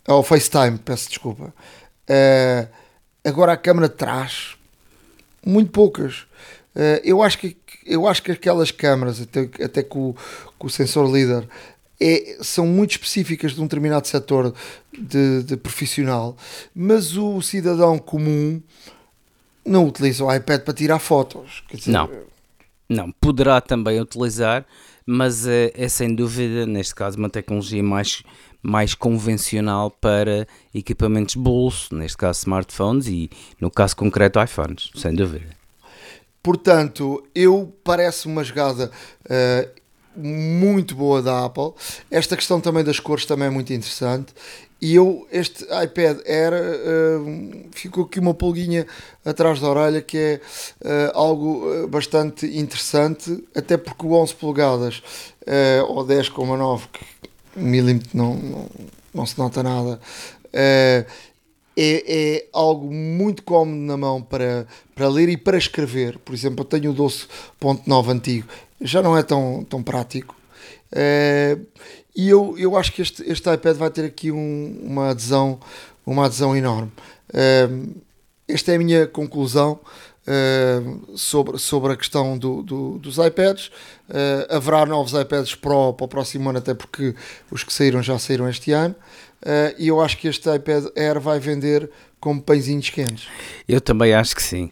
Ou FaceTime, peço desculpa. Eh, agora a câmera de trás, muito poucas. Eh, eu, acho que, eu acho que aquelas câmaras, até, até com, com o sensor líder, é, são muito específicas de um determinado setor de, de profissional, mas o cidadão comum não utiliza o iPad para tirar fotos. Dizer, Não. Não, poderá também utilizar, mas é, é sem dúvida, neste caso, uma tecnologia mais, mais convencional para equipamentos de bolso, neste caso smartphones e, no caso concreto, iPhones, sem dúvida. Portanto, eu parece uma jogada eh, muito boa da Apple. Esta questão também das cores também é muito interessante. E eu, este iPad Air, eh, ficou aqui uma pulguinha atrás da orelha, que é eh, algo eh, bastante interessante, até porque o 11 polegadas eh, ou 10,9, que um milímetro não, não, não se nota nada, eh, é, é algo muito cómodo na mão para, para ler e para escrever. Por exemplo, eu tenho o 12.9 antigo, já não é tão, tão prático. Eh, e eu, eu acho que este, este iPad vai ter aqui um- uma, adesão, uma adesão enorme. Eh, esta é a minha conclusão eh, sobre, sobre a questão do, do- dos iPads. Eh, haverá novos iPads Pro para o próximo ano, até porque os que saíram já saíram este ano. Eh, e eu acho que este iPad Air vai vender como pãezinhos quentes. Eu também acho que sim.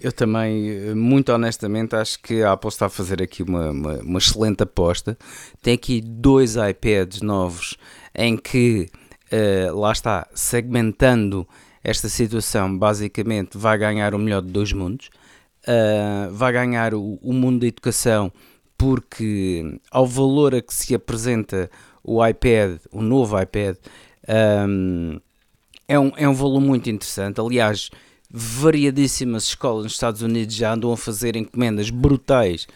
Eu também, eh, muito honestamente, acho que a Apple está a fazer aqui uma, uma, uma excelente aposta. Tem aqui dois iPads novos em que, eh, lá está, segmentando esta situação, basicamente vai ganhar o melhor de dois mundos. Uh, vai ganhar o, o mundo da educação porque ao valor a que se apresenta o iPad, o novo iPad, um, é, um, é um valor muito interessante. Aliás, variadíssimas escolas nos Estados Unidos já andam a fazer encomendas brutais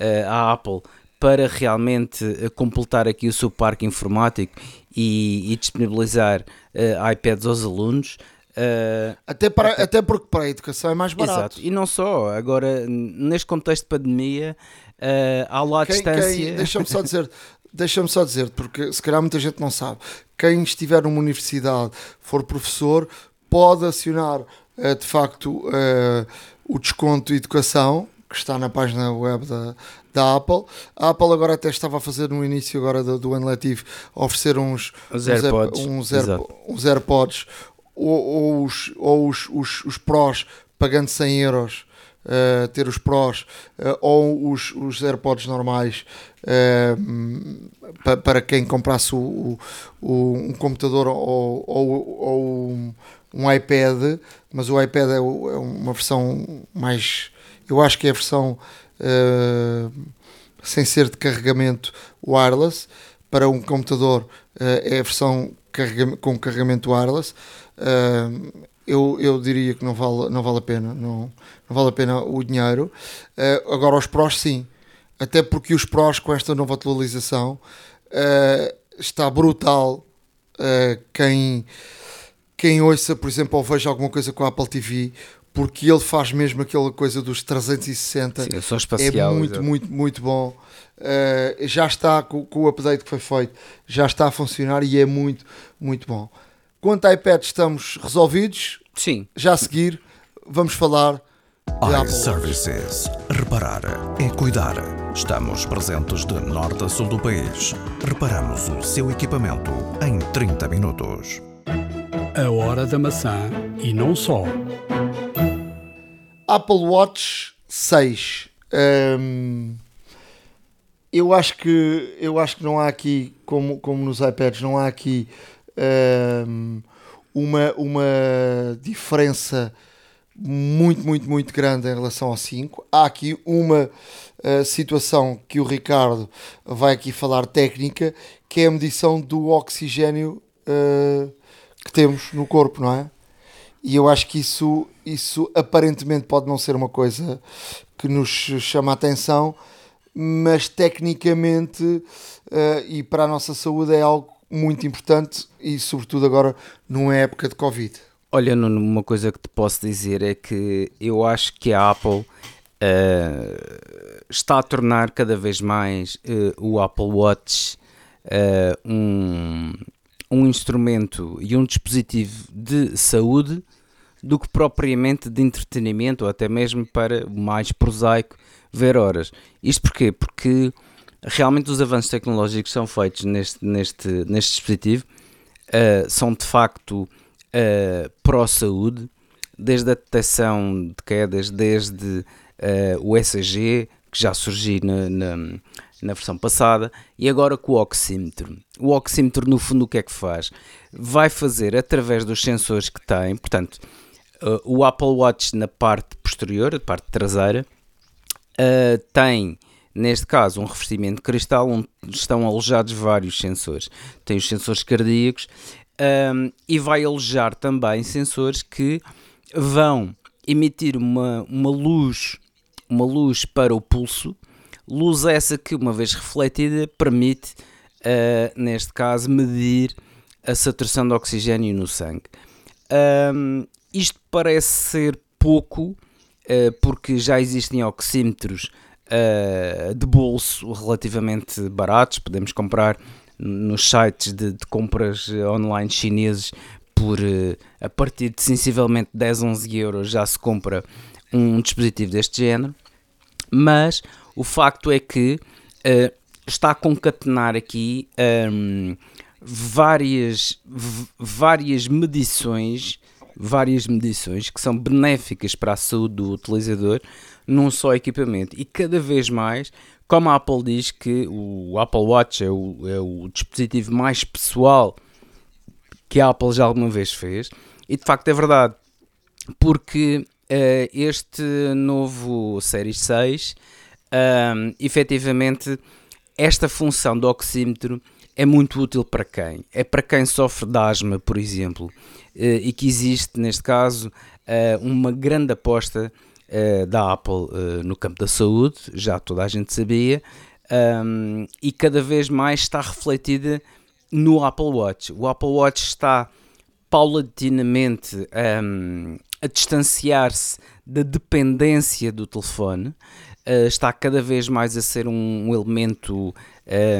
uh, à Apple para realmente uh, completar aqui o seu parque informático e, e disponibilizar uh, iPads aos alunos. Uh, Até, para, até porque para a educação é mais barato. Exato, e não só, agora neste contexto de pandemia, uh, há lá a Quem- distância. Deixa-me só dizer, deixa-me só dizer, porque se calhar muita gente não sabe. Quem estiver numa universidade, for professor, pode acionar eh, de facto eh, o desconto de educação que está na página web da, da Apple. A Apple agora até estava a fazer no início agora do, do ano letivo oferecer uns, Os AirPods, uns, Air- exato. uns AirPods ou, ou os, ou os, os, os Pros pagando 100 euros. Eh, ter os Pros eh, ou os, os AirPods normais eh, pa- para quem comprasse o, o- um computador ou, ou, ou um, um iPad, mas o iPad é, é uma versão mais, eu acho que é a versão sem ser de carregamento wireless, para um computador é a versão carrega- com carregamento wireless. Eh, eu, eu diria que não vale, não vale a pena, não, não vale a pena o dinheiro. Eh, agora os prós sim, até porque os prós com esta nova atualização eh, está brutal. Eh, quem, quem ouça, por exemplo, ou veja alguma coisa com a Apple TV, porque ele faz mesmo aquela coisa dos 360 Sim, eu sou é espacial. muito, exato. muito, muito bom. Uh, já está com, com o update que foi feito, já está a funcionar e é muito, muito bom. Quanto a iPad, estamos resolvidos. Sim, Já a seguir, vamos falar. iServices. Reparar é cuidar. Estamos presentes de norte a sul do país. Reparamos o seu equipamento em 30 minutos. A hora da maçã e não só. Apple Watch 6. Hum, eu acho que eu acho que não há aqui, como, como nos iPads, não há aqui hum, uma, uma diferença muito, muito, muito grande em relação ao 5. Há aqui uma uh, situação que o Ricardo vai aqui falar técnica, que é a medição do oxigênio uh, que temos no corpo, não é? E eu acho que isso, isso aparentemente pode não ser uma coisa que nos chama a atenção, mas tecnicamente eh, e para a nossa saúde é algo muito importante e sobretudo agora numa época de Covid. Olha, Nuno, uma coisa que te posso dizer é que eu acho que a Apple eh, está a tornar cada vez mais eh, o Apple Watch eh, um, um instrumento e um dispositivo de saúde do que propriamente de entretenimento ou até mesmo para o mais prosaico ver horas. Isto porquê? Porque realmente os avanços tecnológicos são feitos neste, neste, neste dispositivo são de facto uh, pró-saúde, desde a detecção de quedas, desde uh, o ECG, que já surgiu na, na, na, versão passada, e agora com o oxímetro. O oxímetro, no fundo, o que é que faz? Vai fazer, através dos sensores que tem, portanto, uh, o Apple Watch na parte posterior, a parte traseira, tem neste caso um revestimento de cristal onde estão alojados vários sensores. Tem os sensores cardíacos um, e vai alojar também sensores que vão emitir uma, uma luz uma luz para o pulso, luz essa que uma vez refletida permite uh, neste caso medir a saturação de oxigênio no sangue. Um, isto parece ser pouco uh, porque já existem oxímetros Uh, de bolso relativamente baratos, podemos comprar nos sites de, de compras online chineses por uh, a partir de sensivelmente 10, 11 euros já se compra um dispositivo deste género, mas o facto é que uh, está a concatenar aqui um, várias, várias medições várias medições que são benéficas para a saúde do utilizador num só equipamento e cada vez mais, como a Apple diz que o Apple Watch é o, é o dispositivo mais pessoal que a Apple já alguma vez fez, e de facto é verdade, porque uh, este novo Series 6, um, efetivamente, esta função do oxímetro é muito útil para quem? É para quem sofre de asma, por exemplo, uh, e que existe, neste caso, uh, uma grande aposta uh, da Apple no campo da saúde, já toda a gente sabia, um, e cada vez mais está refletida no Apple Watch. O Apple Watch está paulatinamente um, a distanciar-se da dependência do telefone, está cada vez mais a ser um elemento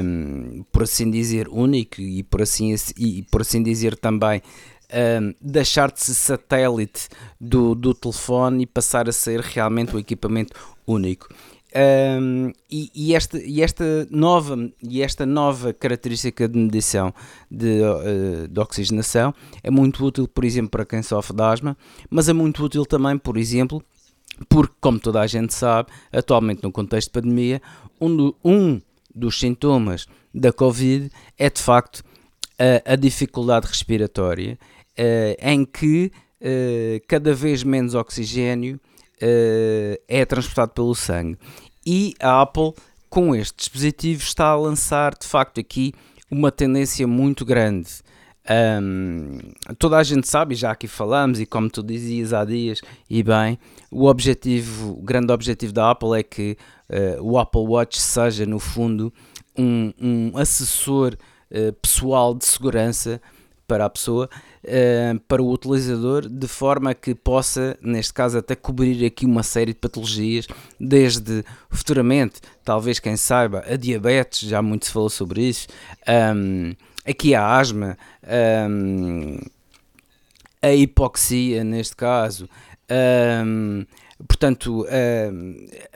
um, por assim dizer, único e por assim, e por assim dizer também um, deixar de ser satélite do, do telefone e passar a ser realmente um equipamento único. Um, e, e, esta, e, esta nova, e esta nova característica de medição de, uh, de oxigenação é muito útil, por exemplo, para quem sofre de asma, mas é muito útil também, por exemplo, porque, como toda a gente sabe, atualmente no contexto de pandemia, um, do, um dos sintomas da Covid é de facto a, a dificuldade respiratória, em que uh, cada vez menos oxigênio uh, é transportado pelo sangue. E a Apple, com este dispositivo, está a lançar de facto aqui uma tendência muito grande. Um, toda a gente sabe, já aqui falamos, e como tu dizias há dias, e bem, o objetivo, o grande objetivo da Apple é que uh, o Apple Watch seja, no fundo, um, um assessor uh, pessoal de segurança para a pessoa, uh, para o utilizador, de forma que possa, neste caso, até cobrir aqui uma série de patologias, desde futuramente, talvez quem saiba, a diabetes, já muito se falou sobre isso, um, aqui a asma, um, a hipoxia, neste caso. Um, portanto,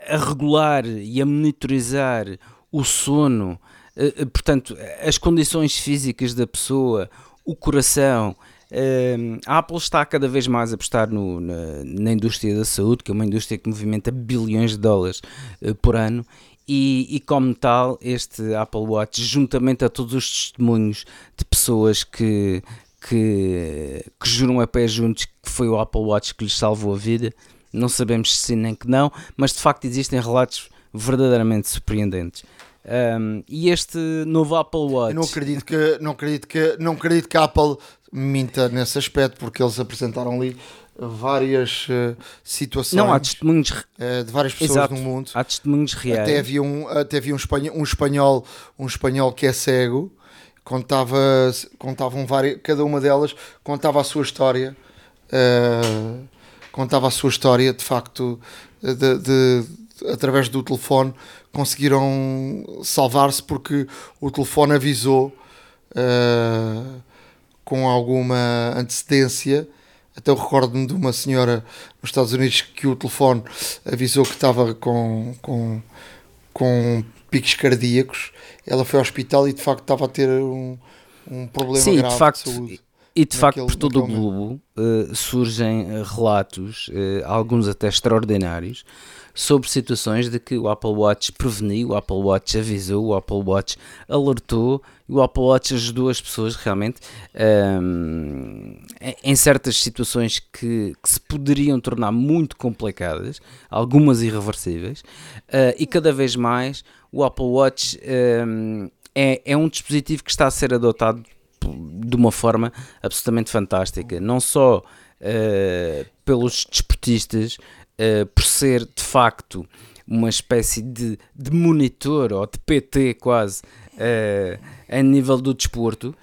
a regular e a monitorizar o sono, uh, portanto, as condições físicas da pessoa, o coração. Uh, a Apple está cada vez mais a apostar no, na, na, indústria da saúde, que é uma indústria que movimenta bilhões de dólares uh, por ano, e, e, como tal, este Apple Watch, juntamente a todos os testemunhos de pessoas que, que, que juram a pé juntos que foi o Apple Watch que lhes salvou a vida, não sabemos se sim nem que não, mas de facto existem relatos verdadeiramente surpreendentes. Um, e este novo Apple Watch. Eu não acredito que não acredito que não acredito que a Apple minta nesse aspecto porque eles apresentaram ali várias uh, situações. Não há testemunhos uh, de várias pessoas Exato. no mundo. Há testemunhos reais. Até havia um até havia um espanhol, um espanhol um espanhol que é cego contava contavam várias cada uma delas contava a sua história uh, contava a sua história de facto de, de através do telefone conseguiram salvar-se porque o telefone avisou uh, com alguma antecedência. Até eu recordo-me de uma senhora nos Estados Unidos que o telefone avisou que estava com, com, com picos cardíacos. Ela foi ao hospital e de facto estava a ter um, um problema Sim, grave de, facto, de saúde. E de facto, por todo o globo uh, surgem relatos, uh, alguns até extraordinários, sobre situações de que o Apple Watch preveniu, o Apple Watch avisou, o Apple Watch alertou e o Apple Watch ajudou as pessoas realmente um, em certas situações que, que, se poderiam tornar muito complicadas, algumas irreversíveis, uh, e cada vez mais o Apple Watch um, é, é um dispositivo que está a ser adotado de uma forma absolutamente fantástica, não só uh, pelos desportistas, uh, por ser de facto uma espécie de, de monitor ou de PT quase uh, a nível do desporto,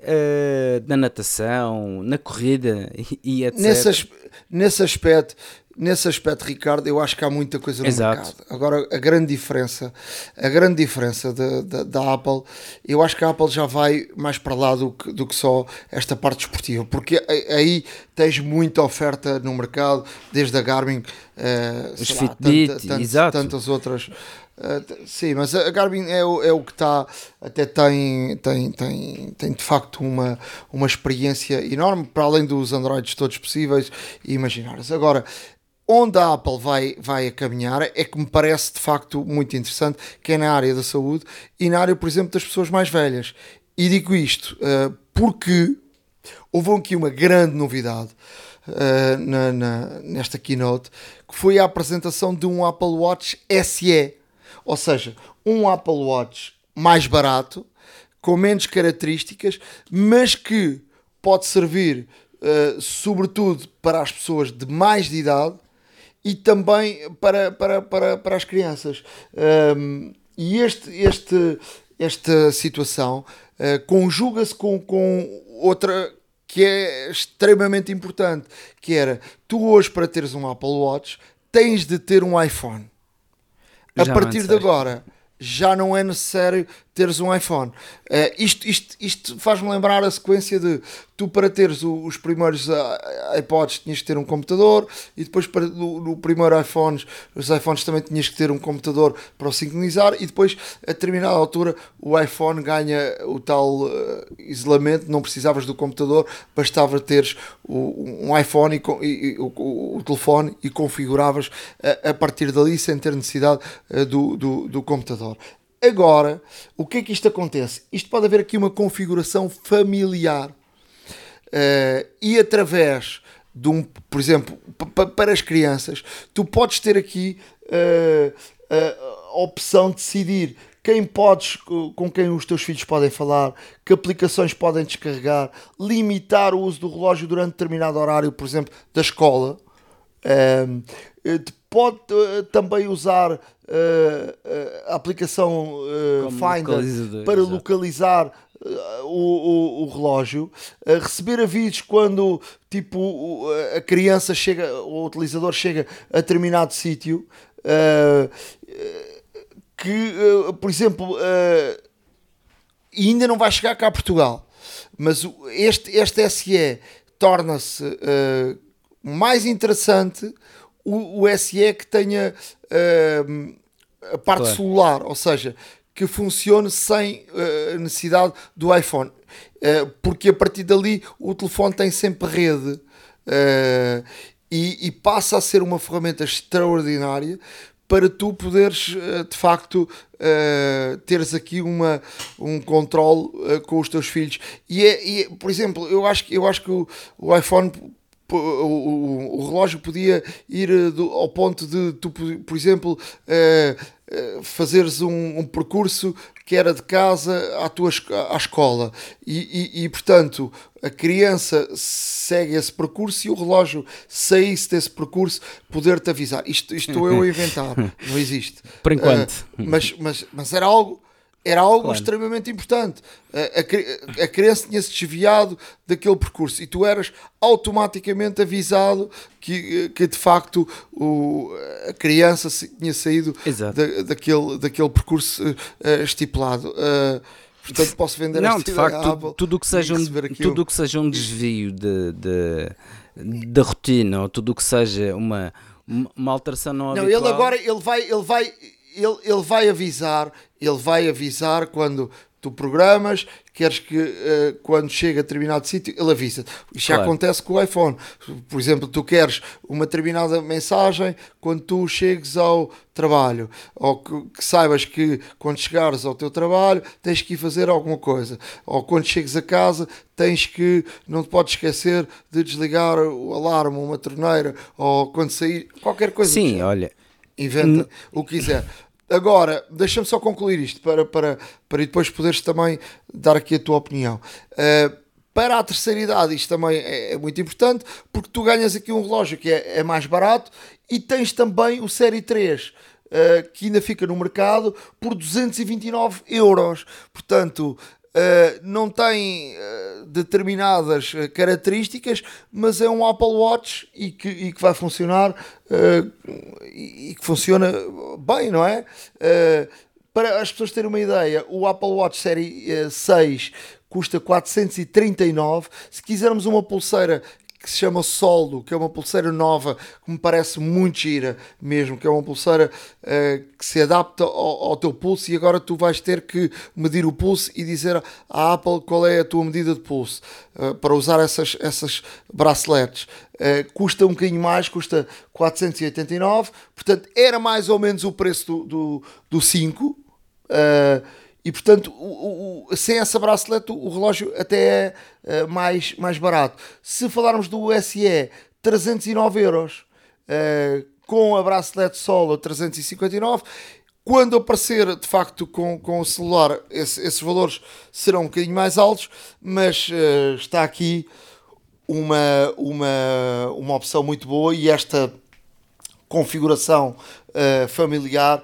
uh, na natação, na corrida e, e etc. Nesse, nesse aspecto, nesse aspecto, Ricardo, eu acho que há muita coisa no Exato. mercado. Agora, a grande diferença, a grande diferença da, da, da, Apple, eu acho que a Apple já vai mais para lá do que, do que só esta parte esportiva, porque aí tens muita oferta no mercado, desde a Garmin, uh, Os Fitbit, exato. tantas outras. Uh, sim, mas a Garmin é o, é o que está, até tem, tem, tem, tem de facto uma, uma experiência enorme, para além dos Androids todos possíveis e imaginários. Agora, onde a Apple vai, vai a caminhar é que me parece de facto muito interessante, que é na área da saúde e na área, por exemplo, das pessoas mais velhas. E digo isto uh, porque houve aqui uma grande novidade uh, na, na, nesta keynote, que foi a apresentação de um Apple Watch SE, ou seja, um Apple Watch mais barato, com menos características, mas que pode servir uh, sobretudo para as pessoas de mais de idade e também para, para, para, para as crianças. Um, e este, este, esta situação uh, conjuga-se com, com outra que é extremamente importante, que era tu hoje para teres um Apple Watch tens de ter um iPhone. A Já partir de agora já não é necessário teres um iPhone. Uh, isto isto, isto faz-me lembrar a sequência de tu para teres o, os primeiros iPods tinhas que ter um computador e depois para no, no, primeiro iPhones, os iPhones também tinhas que ter um computador para o sincronizar e depois a determinada altura o iPhone ganha o tal uh, isolamento, não precisavas do computador, bastava teres o, um iPhone e, e, e o, o, telefone e configuravas a, a, partir dali sem ter necessidade uh, do, do, do computador. Agora, o que é que isto acontece? Isto pode haver aqui uma configuração familiar Uh, e através de um, por exemplo, para as crianças, tu podes ter aqui uh, a opção de decidir quem podes, com quem os teus filhos podem falar, que aplicações podem descarregar, limitar o uso do relógio durante determinado horário, por exemplo, da escola. Uh, pode uh, também usar uh, a aplicação Finder para exato. localizar o, o, o, relógio, receber avisos quando tipo a criança chega, o utilizador chega a determinado sítio, uh, que uh, por exemplo uh, ainda não vai chegar cá a Portugal, mas este, este SE torna-se mais interessante o, o SE que tenha a parte claro. celular, ou seja, que funcione sem uh, necessidade do iPhone. Uh, porque a partir dali o telefone tem sempre rede uh, e, e, passa a ser uma ferramenta extraordinária para tu poderes de facto teres aqui uma, um controle com os teus filhos. E, é, e, por exemplo, eu acho, eu acho que o, o iPhone o, o, o, relógio podia ir do, ao ponto de tu, por exemplo, uh, eh, fazeres um, um, percurso que era de casa à tua à escola. E, e, e, portanto a criança segue esse percurso e o relógio saísse desse percurso poder-te avisar. Isto, isto eu a inventar não existe. Por enquanto. Mas, mas, mas era algo era algo claro. extremamente importante. A, a, a criança tinha-se desviado daquele percurso e tu eras automaticamente avisado que, que de facto o, a criança tinha saído da, daquele, daquele percurso uh, estipulado. Uh, portanto, posso vender Não, de facto, tudo o que seja um, tudo que seja um desvio de, de, da rotina ou tudo o que seja uma, uma alteração não, não habitual. ele agora ele vai, ele vai ele, ele vai avisar, ele vai avisar quando tu programas, queres que uh, quando chega a determinado sítio, ele avisa. Isto claro. já acontece com o iPhone. Por exemplo, tu queres uma determinada mensagem quando tu chegues ao trabalho, ou que, que, saibas que quando chegares ao teu trabalho tens que ir fazer alguma coisa, ou quando chegues a casa tens que, não te podes esquecer de desligar o alarme, uma torneira, ou quando sair, qualquer coisa. Sim, olha. Inventa o que quiser. Agora, deixa-me só concluir isto para, para, para depois poderes também dar aqui a tua opinião. Uh, para a terceira idade, isto também é, é, muito importante porque tu ganhas aqui um relógio que é, é mais barato e tens também o Série 3. Uh, eh, que ainda fica no mercado por 229 euros. Portanto, Uh, não tem uh, determinadas uh, características, mas é um Apple Watch e que, e que vai funcionar e, e, que funciona bem, não é? para as pessoas terem uma ideia, o Apple Watch Série 6 custa 439. Se quisermos uma pulseira que se chama Soldo, que é uma pulseira nova, que me parece muito gira mesmo, que é uma pulseira uh, que se adapta ao, ao, teu pulso e agora tu vais ter que medir o pulso e dizer à Apple qual é a tua medida de pulso uh, para usar essas, essas braceletes. Uh, custa um bocadinho mais, custa 489, portanto era mais ou menos o preço do, do, do 5. Uh, e portanto, o, o, sem essa bracelete, o relógio até é uh, mais, mais barato. Se falarmos do SE, 309 euros. Uh, com a bracelete solo, 359. Quando aparecer de facto com, com o celular, esse, esses valores serão um bocadinho mais altos, mas uh, está aqui uma, uma, uma opção muito boa e esta configuração familiar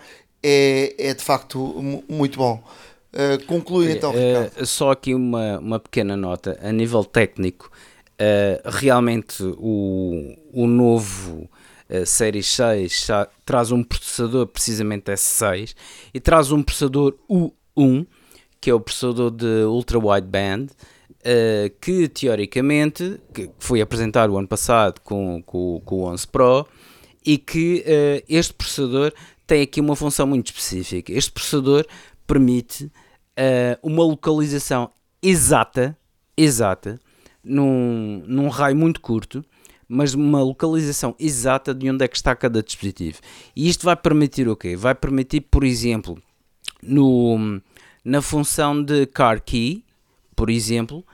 é, é de facto muito bom. Uh, conclui então, Ricardo. Uh, só aqui uma, uma pequena nota. A nível técnico, uh, realmente o, o novo uh, Série 6 traz um processador precisamente S6 e traz um processador U1 que é o processador de ultra wideband, uh, que teoricamente que foi apresentado o ano passado com, com, com o 11 Pro e que uh, este processador tem aqui uma função muito específica. Este processador permite uh, uma localização exata, exata, num, num raio muito curto, mas uma localização exata de onde é que está cada dispositivo. E isto vai permitir o quê? Vai permitir, por exemplo, no, na função de car key, por exemplo,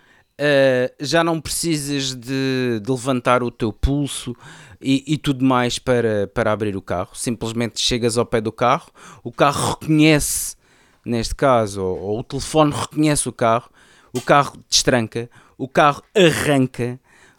uh, já não precisas de, de, levantar o teu pulso e, e, tudo mais para, para abrir o carro. Simplesmente chegas ao pé do carro, o carro reconhece, neste caso, ou, ou o telefone reconhece o carro, o carro destranca, o carro arranca,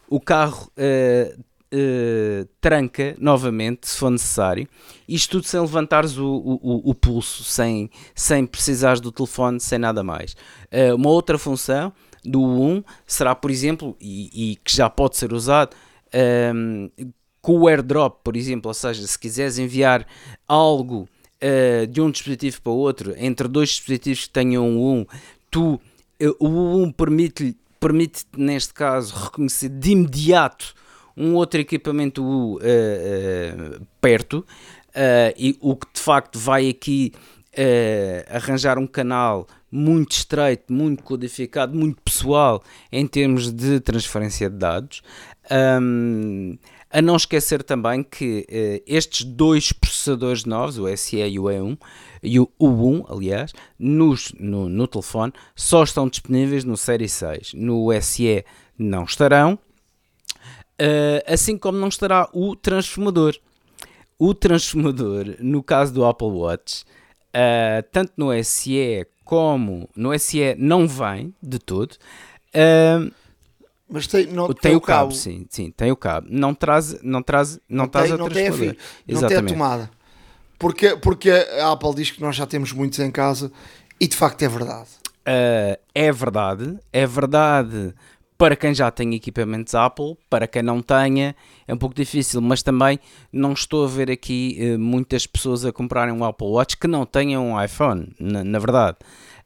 o carro uh, uh, tranca novamente, se for necessário. Isto tudo sem levantares o, o, o pulso, sem, sem precisares do telefone, sem nada mais. Uh, uma outra função do 1 será, por exemplo, e, e que já pode ser usado, um, ehm, com o airdrop, por exemplo, ou seja, se quiseres enviar algo uh, de um dispositivo para outro, entre dois dispositivos que tenham um 1, tu, uh, o 1 permite-te, permite neste caso, reconhecer de imediato um outro equipamento uh, perto, e o que de facto vai aqui arranjar um canal muito estreito, muito codificado, muito pessoal em termos de transferência de dados. Um, a não esquecer também que uh, estes dois processadores novos, o SE e o E1, e o U1, aliás, nos, no, no telefone, só estão disponíveis no Série 6. No SE não estarão, uh, assim como não estará o transformador. O transformador, no caso do Apple Watch, uh, tanto no SE como no SE não vem de todo. Uh, mas tem, não, tem, tem o cabo, cabo, sim, sim, tem o cabo. Não traz, não traz, não, não traz tem, a não tem a, não tem a tomada. Porque, porque a Apple diz que nós já temos muitos em casa e de facto é verdade. Uh, é verdade, é verdade para quem já tem equipamentos Apple, para quem não tenha, é um pouco difícil, mas também não estou a ver aqui uh, muitas pessoas a comprarem um Apple Watch que não tenham um iPhone, na, na verdade.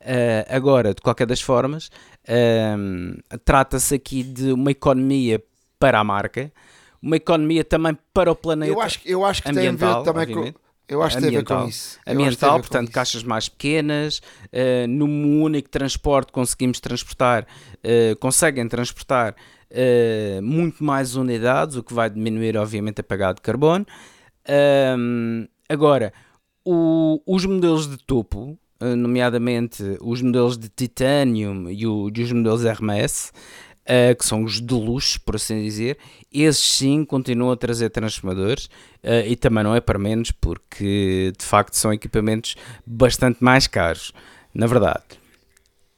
Uh, agora, de qualquer das formas, uh, trata-se aqui de uma economia para a marca, uma economia também para o planeta. Eu acho, eu acho que tem a ver também obviamente. com eu acho que tem a ver com isso. ambiental, portanto, caixas mais pequenas, uh, num único transporte conseguimos transportar, uh, conseguem transportar uh, muito mais unidades, o que vai diminuir, obviamente, a pegada de carbono. agora, o, os modelos de topo, nomeadamente os modelos de titanium e, o, e os modelos RMS, uh, que são os de luxo, por assim dizer, esses sim continuam a trazer transformadores uh, e também não é para menos, porque de facto são equipamentos bastante mais caros, na verdade.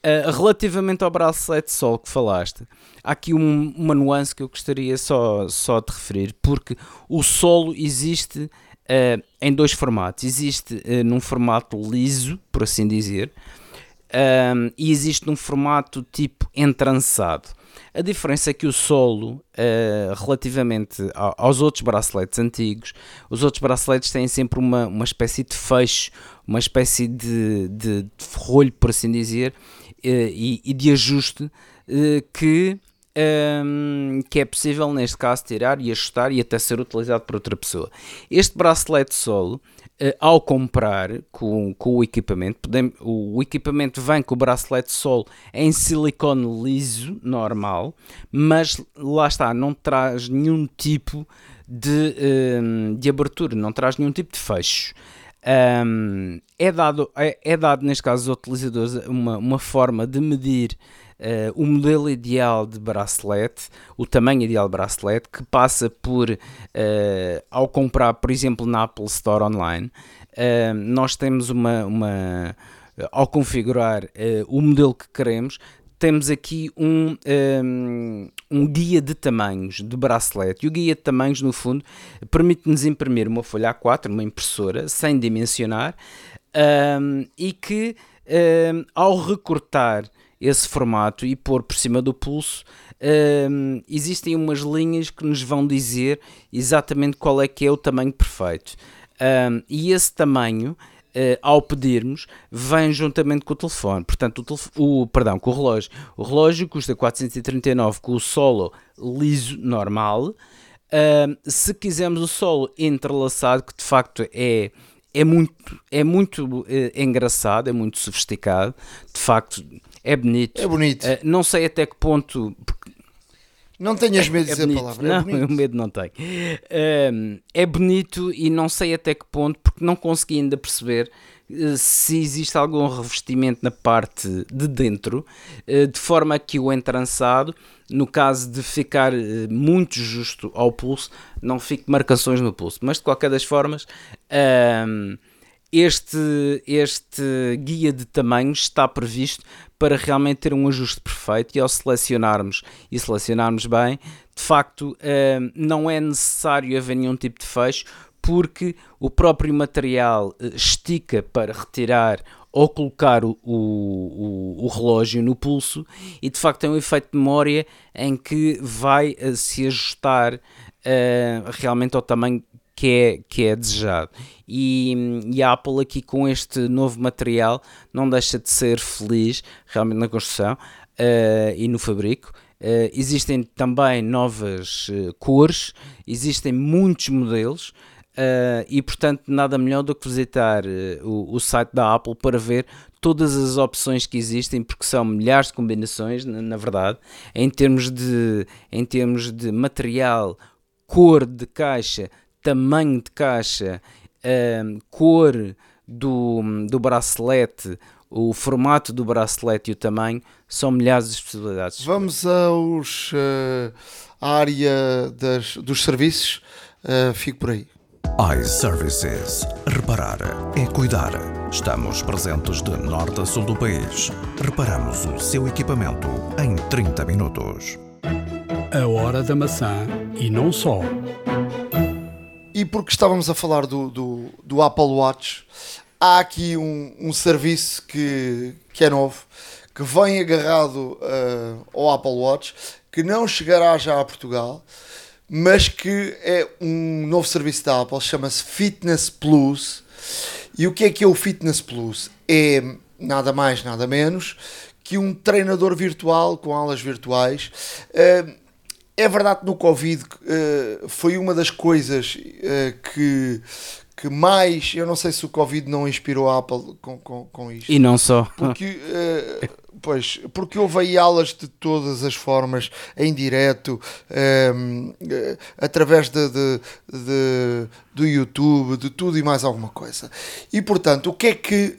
Uh, relativamente ao bracelete sol que falaste, há aqui um, uma nuance que eu gostaria só, só de referir, porque o solo existe uh, em dois formatos. Existe uh, num formato liso, por assim dizer, e existe num formato tipo entrançado. A diferença é que o solo, uh, relativamente aos outros braceletes antigos, os outros braceletes têm sempre uma, uma espécie de fecho, uma espécie de, de, de ferrolho, por assim dizer, uh, e, e, de ajuste uh, que, um, ehm, que é possível, neste caso, tirar e ajustar e até ser utilizado por outra pessoa. Este bracelete solo ao comprar com, com o equipamento, o, equipamento vem com o bracelete sol em silicone liso, normal, mas lá está, não traz nenhum tipo de, ehm, de abertura, não traz nenhum tipo de fecho. Ehm, é, dado, é, é, dado, neste caso, aos utilizadores uma, uma forma de medir uh, o modelo ideal de bracelete, o tamanho ideal de bracelete, que passa por, uh, ao comprar, por exemplo, na Apple Store online, uh, nós temos uma, uma ao configurar o modelo que queremos, temos aqui um, um, um, guia de tamanhos de bracelete. E o guia de tamanhos, no fundo, permite-nos imprimir uma folha A4, uma impressora, sem dimensionar, um, e que ao recortar esse formato e pôr por cima do pulso, um, existem umas linhas que nos vão dizer exatamente qual é que é o tamanho perfeito. Um, e esse tamanho ao pedirmos, vem juntamente com o telefone. Portanto, o, o, perdão, com o relógio. O relógio custa 439 com o solo liso normal. Uh, se quisermos o solo entrelaçado, que de facto é, é muito, é muito uh, engraçado, é muito sofisticado, de facto é bonito. É bonito. Uh, não sei até que ponto. Não tenhas medo de é dizer bonito. a palavra. É não, bonito. medo não tenho. é bonito e não sei até que ponto, porque não consegui ainda perceber se existe algum revestimento na parte de dentro, de forma que o entrançado no caso de ficar muito justo ao pulso, não fique marcações no pulso. Mas de qualquer das formas, um, este, este guia de tamanhos está previsto para realmente ter um ajuste perfeito e ao selecionarmos e selecionarmos bem, de facto um, não é necessário haver nenhum tipo de fecho porque o próprio material eh, estica para retirar ou colocar o, o, o, relógio no pulso e de facto tem um efeito de memória em que vai uh, se ajustar realmente ao tamanho que é, que é desejado. E, e, a Apple aqui com este novo material não deixa de ser feliz realmente na construção uh, e no fabrico. Uh, existem também novas uh, cores, existem muitos modelos. Uh, e portanto, nada melhor do que visitar o, o, site da Apple para ver todas as opções que existem, porque são milhares de combinações, na, na verdade, em termos, de, em termos de material, cor de caixa, tamanho de caixa, uh, cor do, do bracelete, o formato do bracelete e o tamanho, são milhares de possibilidades. Vamos aos, à área das, dos serviços, fico por aí iServices. Reparar é cuidar. Estamos presentes de norte a sul do país. Reparamos o seu equipamento em 30 minutos. A hora da maçã e não só. E porque estávamos a falar do, do, do Apple Watch, há aqui um, um, serviço que, que é novo, que vem agarrado uh, ao Apple Watch, que não chegará já a Portugal mas que é um novo serviço da Apple, chama-se Fitness Plus. E o que é que é o Fitness Plus? É nada mais, nada menos que um treinador virtual com aulas virtuais. Eh, é verdade que no Covid eh, foi uma das coisas eh, que, que mais. Eu não sei se o Covid não inspirou a Apple com, com, com isto. E não só. Porque Pois, porque houve aí aulas de todas as formas, em direto, um, ehm, eh, através de, de, de, do YouTube, de tudo e mais alguma coisa. E portanto, o que é que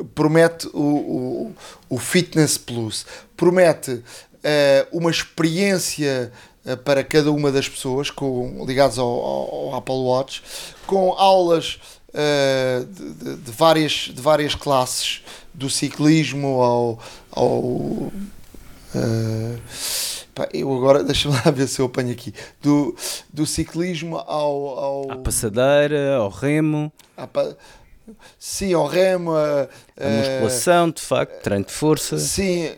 uh, promete o, o, o, Fitness Plus? Promete uh, uma experiência uh, para cada uma das pessoas com, ligadas ao, ao, Apple Watch, com aulas de, de, várias, de várias classes do ciclismo ao. ao uh, pá, eu agora, deixa-me lá ver se eu apanho aqui. Do, do ciclismo ao. ao à passadeira, ao remo. Pa, sim, ao remo. A, a musculação, de facto, treino de força. Sim,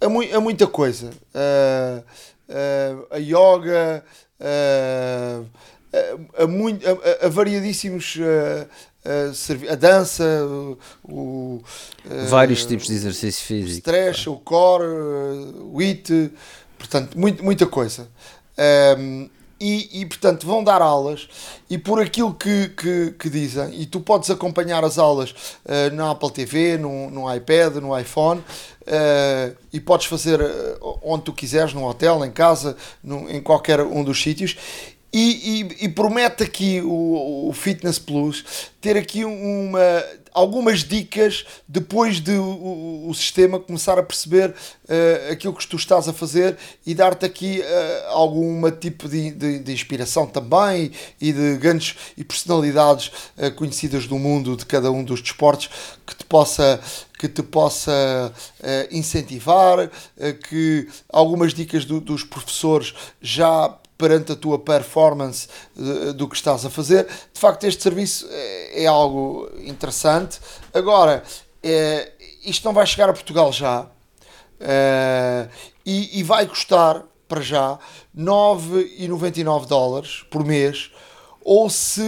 a, mu a muita coisa. Uh, uh, a yoga. Uh, a, a, a, variadíssimos a, dança, o, vários tipos de exercício físico, o stretch, o core, o IT, portanto, muito, muita coisa. Um, e, e, portanto vão dar aulas e por aquilo que, que, que dizem, e tu podes acompanhar as aulas uh, na Apple TV, no, no iPad, no iPhone, uh, e podes fazer uh, onde tu quiseres, no hotel, em casa, no, em qualquer um dos sítios, e, e, promete aqui o, o, Fitness Plus ter aqui uma, algumas dicas depois de o, o sistema começar a perceber uh, aquilo que tu estás a fazer e dar-te aqui uh, alguma tipo de, de, de, inspiração também e de grandes e personalidades uh, conhecidas do mundo de cada um dos desportos que te possa que te possa incentivar, que algumas dicas do, dos professores já perante a tua performance uh, do que estás a fazer. De facto, este serviço é, é algo interessante. Agora, é, isto não vai chegar a Portugal já uh, e, e, vai custar para já 9,99 dólares por mês ou se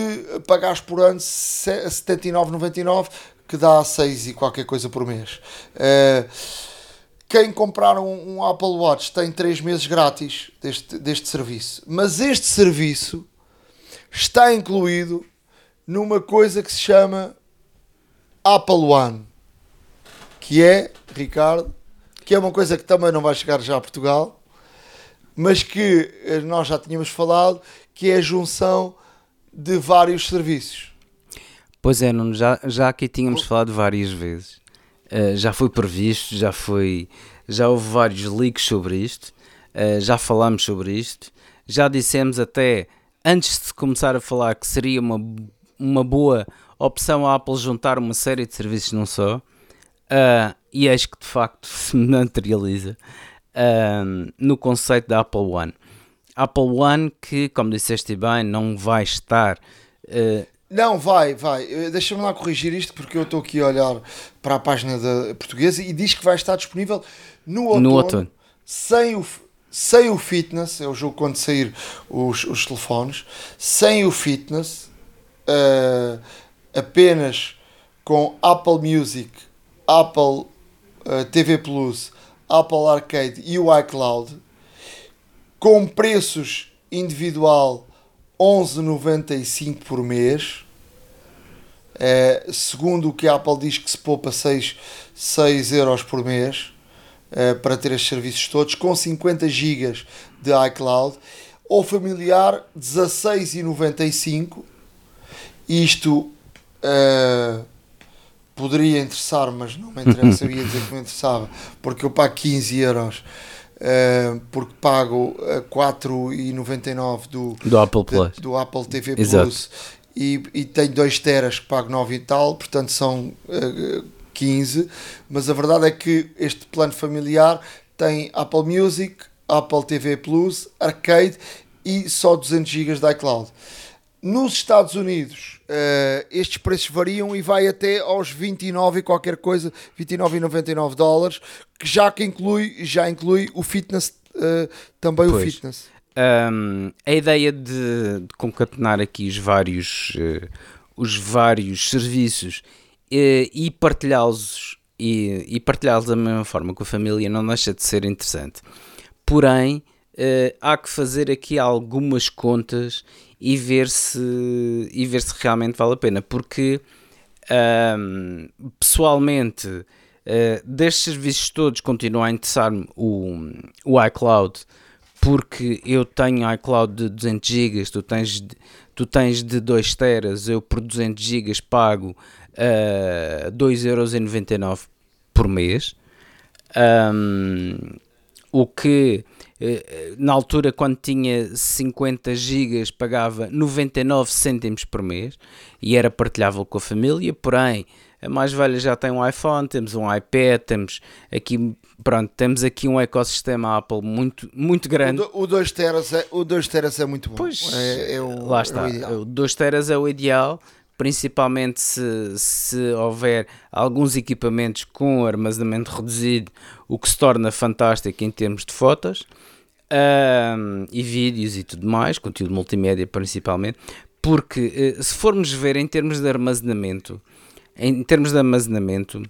pagares por ano 79,99 que dá 6 e qualquer coisa por mês. Uh, quem comprar um, um, Apple Watch tem 3 meses grátis deste, deste serviço. Mas este serviço está incluído numa coisa que se chama Apple One, que é, Ricardo, que é uma coisa que também não vai chegar já a Portugal, mas que eh, nós já tínhamos falado, que é a junção de vários serviços. Pois é, Nuno, já, já aqui tínhamos falado várias vezes. Uh, já foi previsto, já foi. Já houve vários leaks sobre isto, uh, já falámos sobre isto, já dissemos até antes de começar a falar que seria uma, uma boa opção a Apple juntar uma série de serviços num só. Uh, e acho que de facto se materializa no conceito da Apple One. Apple One que, como disseste bem, não vai estar. Não, vai, vai. Eh, deixa-me lá corrigir isto porque eu estou aqui a olhar para a página da portuguesa e diz que vai estar disponível no outono, no outono. Sem, o, sem o fitness. É o jogo quando sair os, os telefones. Sem o fitness, uh, apenas com Apple Music, Apple uh, TV Plus, Apple Arcade e o iCloud com preços individual 11,95 por mês. É, segundo o que a Apple diz que se poupa 6, 6 euros por mês é, para ter estes serviços todos, com 50 GB de iCloud, ou familiar 16,95. Isto é, poderia interessar, mas não me interessa, eu ia dizer que me interessava, porque eu pago 15 euros Uh, porque pago a 4,99 do, do Apple Plus, do Apple TV Plus e, e tenho 2 teras que pago 9 e tal, portanto são uh, eh, 15. Mas a verdade é que este plano familiar tem Apple Music, Apple TV Plus, Arcade e só 200 GB de iCloud. Nos Estados Unidos, uh, estes preços variam e vai até aos 29 e qualquer coisa, 29,99 dólares, que já que inclui, já inclui o fitness, uh, também pois. o fitness. Um, a ideia de, de, concatenar aqui os vários, uh, os vários serviços e partilhá-los e, e partilhá-los da mesma forma com a família não deixa de ser interessante. Porém, há que fazer aqui algumas contas e ver se, e ver se realmente vale a pena. Porque um, pessoalmente, uh, destes serviços todos, continua a interessar-me o, o iCloud, porque eu tenho iCloud de 200 GB, tu tens, tu tens de 2 teras, eu por 200 GB pago uh, 2,99€ por mês. Um, o que eh, na altura quando tinha 50 gigas pagava 99 cêntimos por mês e era partilhável com a família, porém a mais velha já tem um iPhone, temos um iPad, temos aqui, pronto, temos aqui um ecossistema Apple muito, muito grande. O 2 teras é, o 2 teras é muito bom. Pois, é, é o, lá está, é o, o 2 teras é o ideal, principalmente se, se houver alguns equipamentos com armazenamento reduzido, o que se torna fantástico em termos de fotos um, e vídeos e tudo mais, conteúdo multimédia principalmente, porque uh, se formos ver em termos de armazenamento, em termos de armazenamento,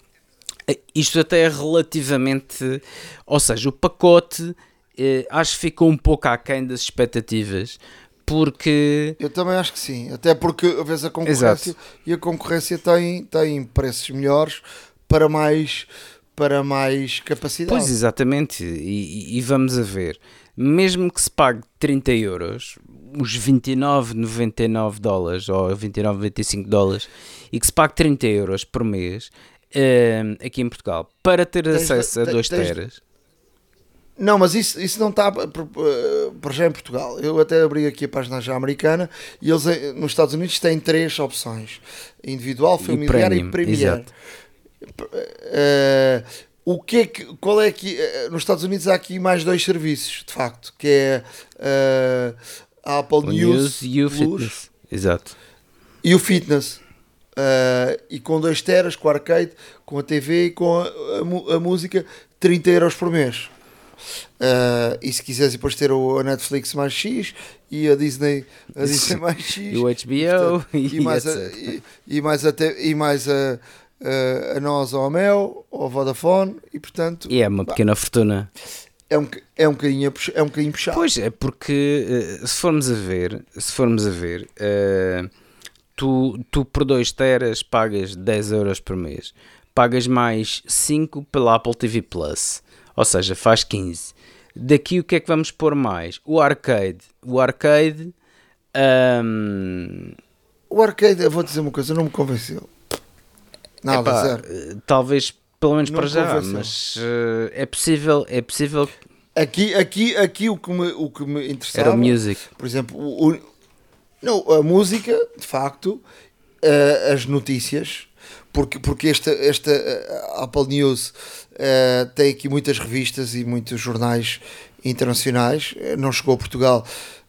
eh, isto até é relativamente, ou seja, o pacote uh, acho que ficou um pouco aquém das expectativas, porque... Eu também acho que sim, até porque vez a concorrência Exato. e a concorrência tem, tem preços melhores para mais para mais capacidade. Pois exatamente, e, e vamos a ver mesmo que se pague 30 euros, os 29,99 dólares ou 29,95 dólares e que se pague 30 euros por mês uh, aqui em Portugal para ter tens acesso a 2 teras. Não, mas isso, isso não está para já em Portugal. Eu até abri aqui a página já americana e eles eh, nos Estados Unidos têm três opções: individual, familiar e, premium, e premier. Uh, o que é que, qual é que, eh, nos Estados Unidos há aqui mais dois serviços, de facto, que é uh, a Apple o News, News, e o Plus, Fitness. Exato. E o Fitness. Uh, e com dois teras, com arcade, com a TV e com a, a, a, música, 30 euros por mês. Uh, e se quiseres depois ter o, a Netflix mais X e a Disney, a Disney mais X E o HBO portanto, e, mais a, e, e mais até e mais a, a, a nós ou a Mel ou a Vodafone e portanto E é uma pá, pequena fortuna. é um, é um bocadinho é um bocadinho puxado. Pois é, porque eh, se formos a ver, se formos a ver, eh, tu, tu por 2 teras pagas 10 euros por mês, pagas mais 5 pela Apple TV Plus, ou seja, faz 15. Daqui o que é que vamos pôr mais? O arcade. O arcade. ahm, O arcade, eu vou dizer uma coisa, não me convenceu. Nada, epá, zero. eh, talvez pelo menos Não para já, mas eh, é possível, é possível. Aqui, aqui, aqui o que me, o que me interessava, Era o music. por exemplo, o, o- não, a música, de facto, eh, as notícias, porque, porque esta, esta eh, Apple News eh, tem aqui muitas revistas e muitos jornais internacionais, não chegou a Portugal,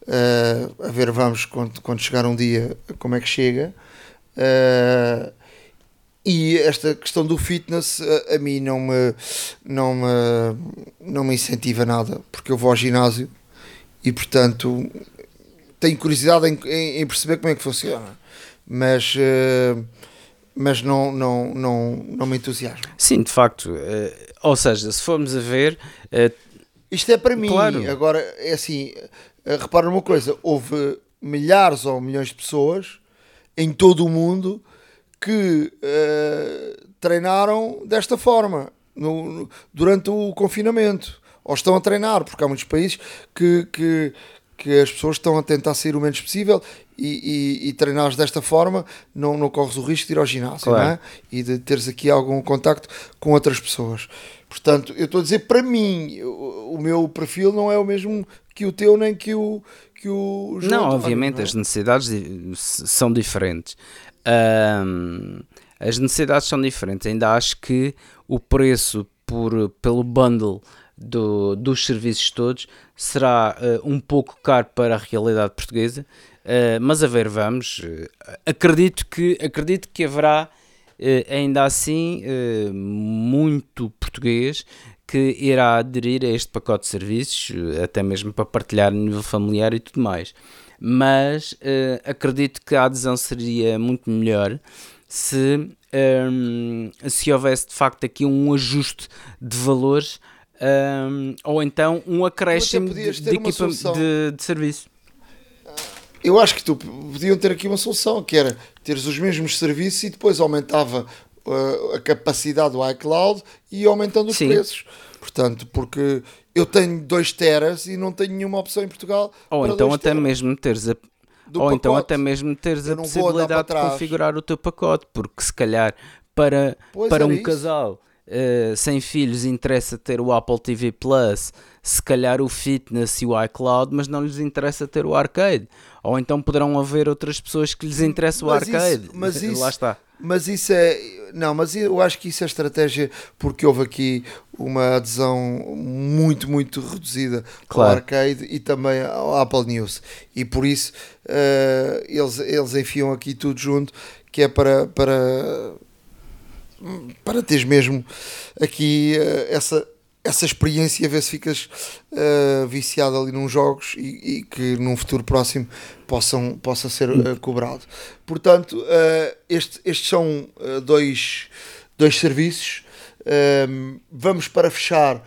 eh, a ver, vamos, quando, quando chegar um dia, como é que chega. Eh, e esta questão do fitness a, a mim não me, não, me, não me incentiva nada, porque eu vou ao ginásio e portanto tenho curiosidade em, em- em perceber como é que funciona, mas, eh, mas não, não, não, não me entusiasma. Sim, de facto. eh, ou seja, se formos a ver, eh, Isto é para mim, Claro. agora é assim, repara numa coisa, houve milhares ou milhões de pessoas em todo o mundo que eh, treinaram desta forma no- no- durante o confinamento, ou estão a treinar, porque há muitos países que, que, que as pessoas estão a tentar sair o menos possível e, e, e treinares desta forma não, não corres o risco de ir ao ginásio Claro. não é? e de teres aqui algum contacto com outras pessoas. Portanto, eu estou a dizer para mim, o, o meu perfil não é o mesmo que o teu nem que o que o João Não, obviamente, não é? as necessidades são diferentes. Ahm, as necessidades são diferentes. Ainda acho que o preço por, pelo bundle do- dos serviços todos será eh, um pouco caro para a realidade portuguesa, eh, mas a ver, vamos. eh, acredito, que, acredito que haverá eh, ainda assim muito português que irá aderir a este pacote de serviços, até mesmo para partilhar a nível familiar e tudo mais. Mas eh, acredito que a adesão seria muito melhor se, ehm, se houvesse de facto aqui um ajuste de valores ehm, ou então um acréscimo de, de, equipa- de- de serviço. Eu acho que tu podiam ter aqui uma solução, que era teres os mesmos serviços e depois aumentava uh, a capacidade do iCloud e aumentando os Sim. preços. Portanto, porque eu tenho 2 teras e não tenho nenhuma opção em Portugal. Ou para então dois até mesmo teres a ou então pacote. até mesmo teres Eu a possibilidade de configurar o teu pacote, porque se calhar para, Pois para era um isso. casal eh, sem filhos interessa ter o Apple TV Plus, se calhar o Fitness e o iCloud, mas não lhes interessa ter o arcade. Ou então poderão haver outras pessoas que lhes interessa o Mas isso- arcade. mas isso- Lá está. Mas isso é. Não, mas eu acho que isso é estratégia porque houve aqui uma adesão muito, muito reduzida Claro. ao arcade e também ao Apple News. E por isso eh, eles, eles enfiam aqui tudo junto, que é para. para para teres mesmo aqui eh, essa, essa experiência, ver se ficas eh, viciado ali nos jogos e, e que num futuro próximo possam, possa ser eh, cobrado. Portanto, eh, este- estes são dois, dois serviços. Vamos para fechar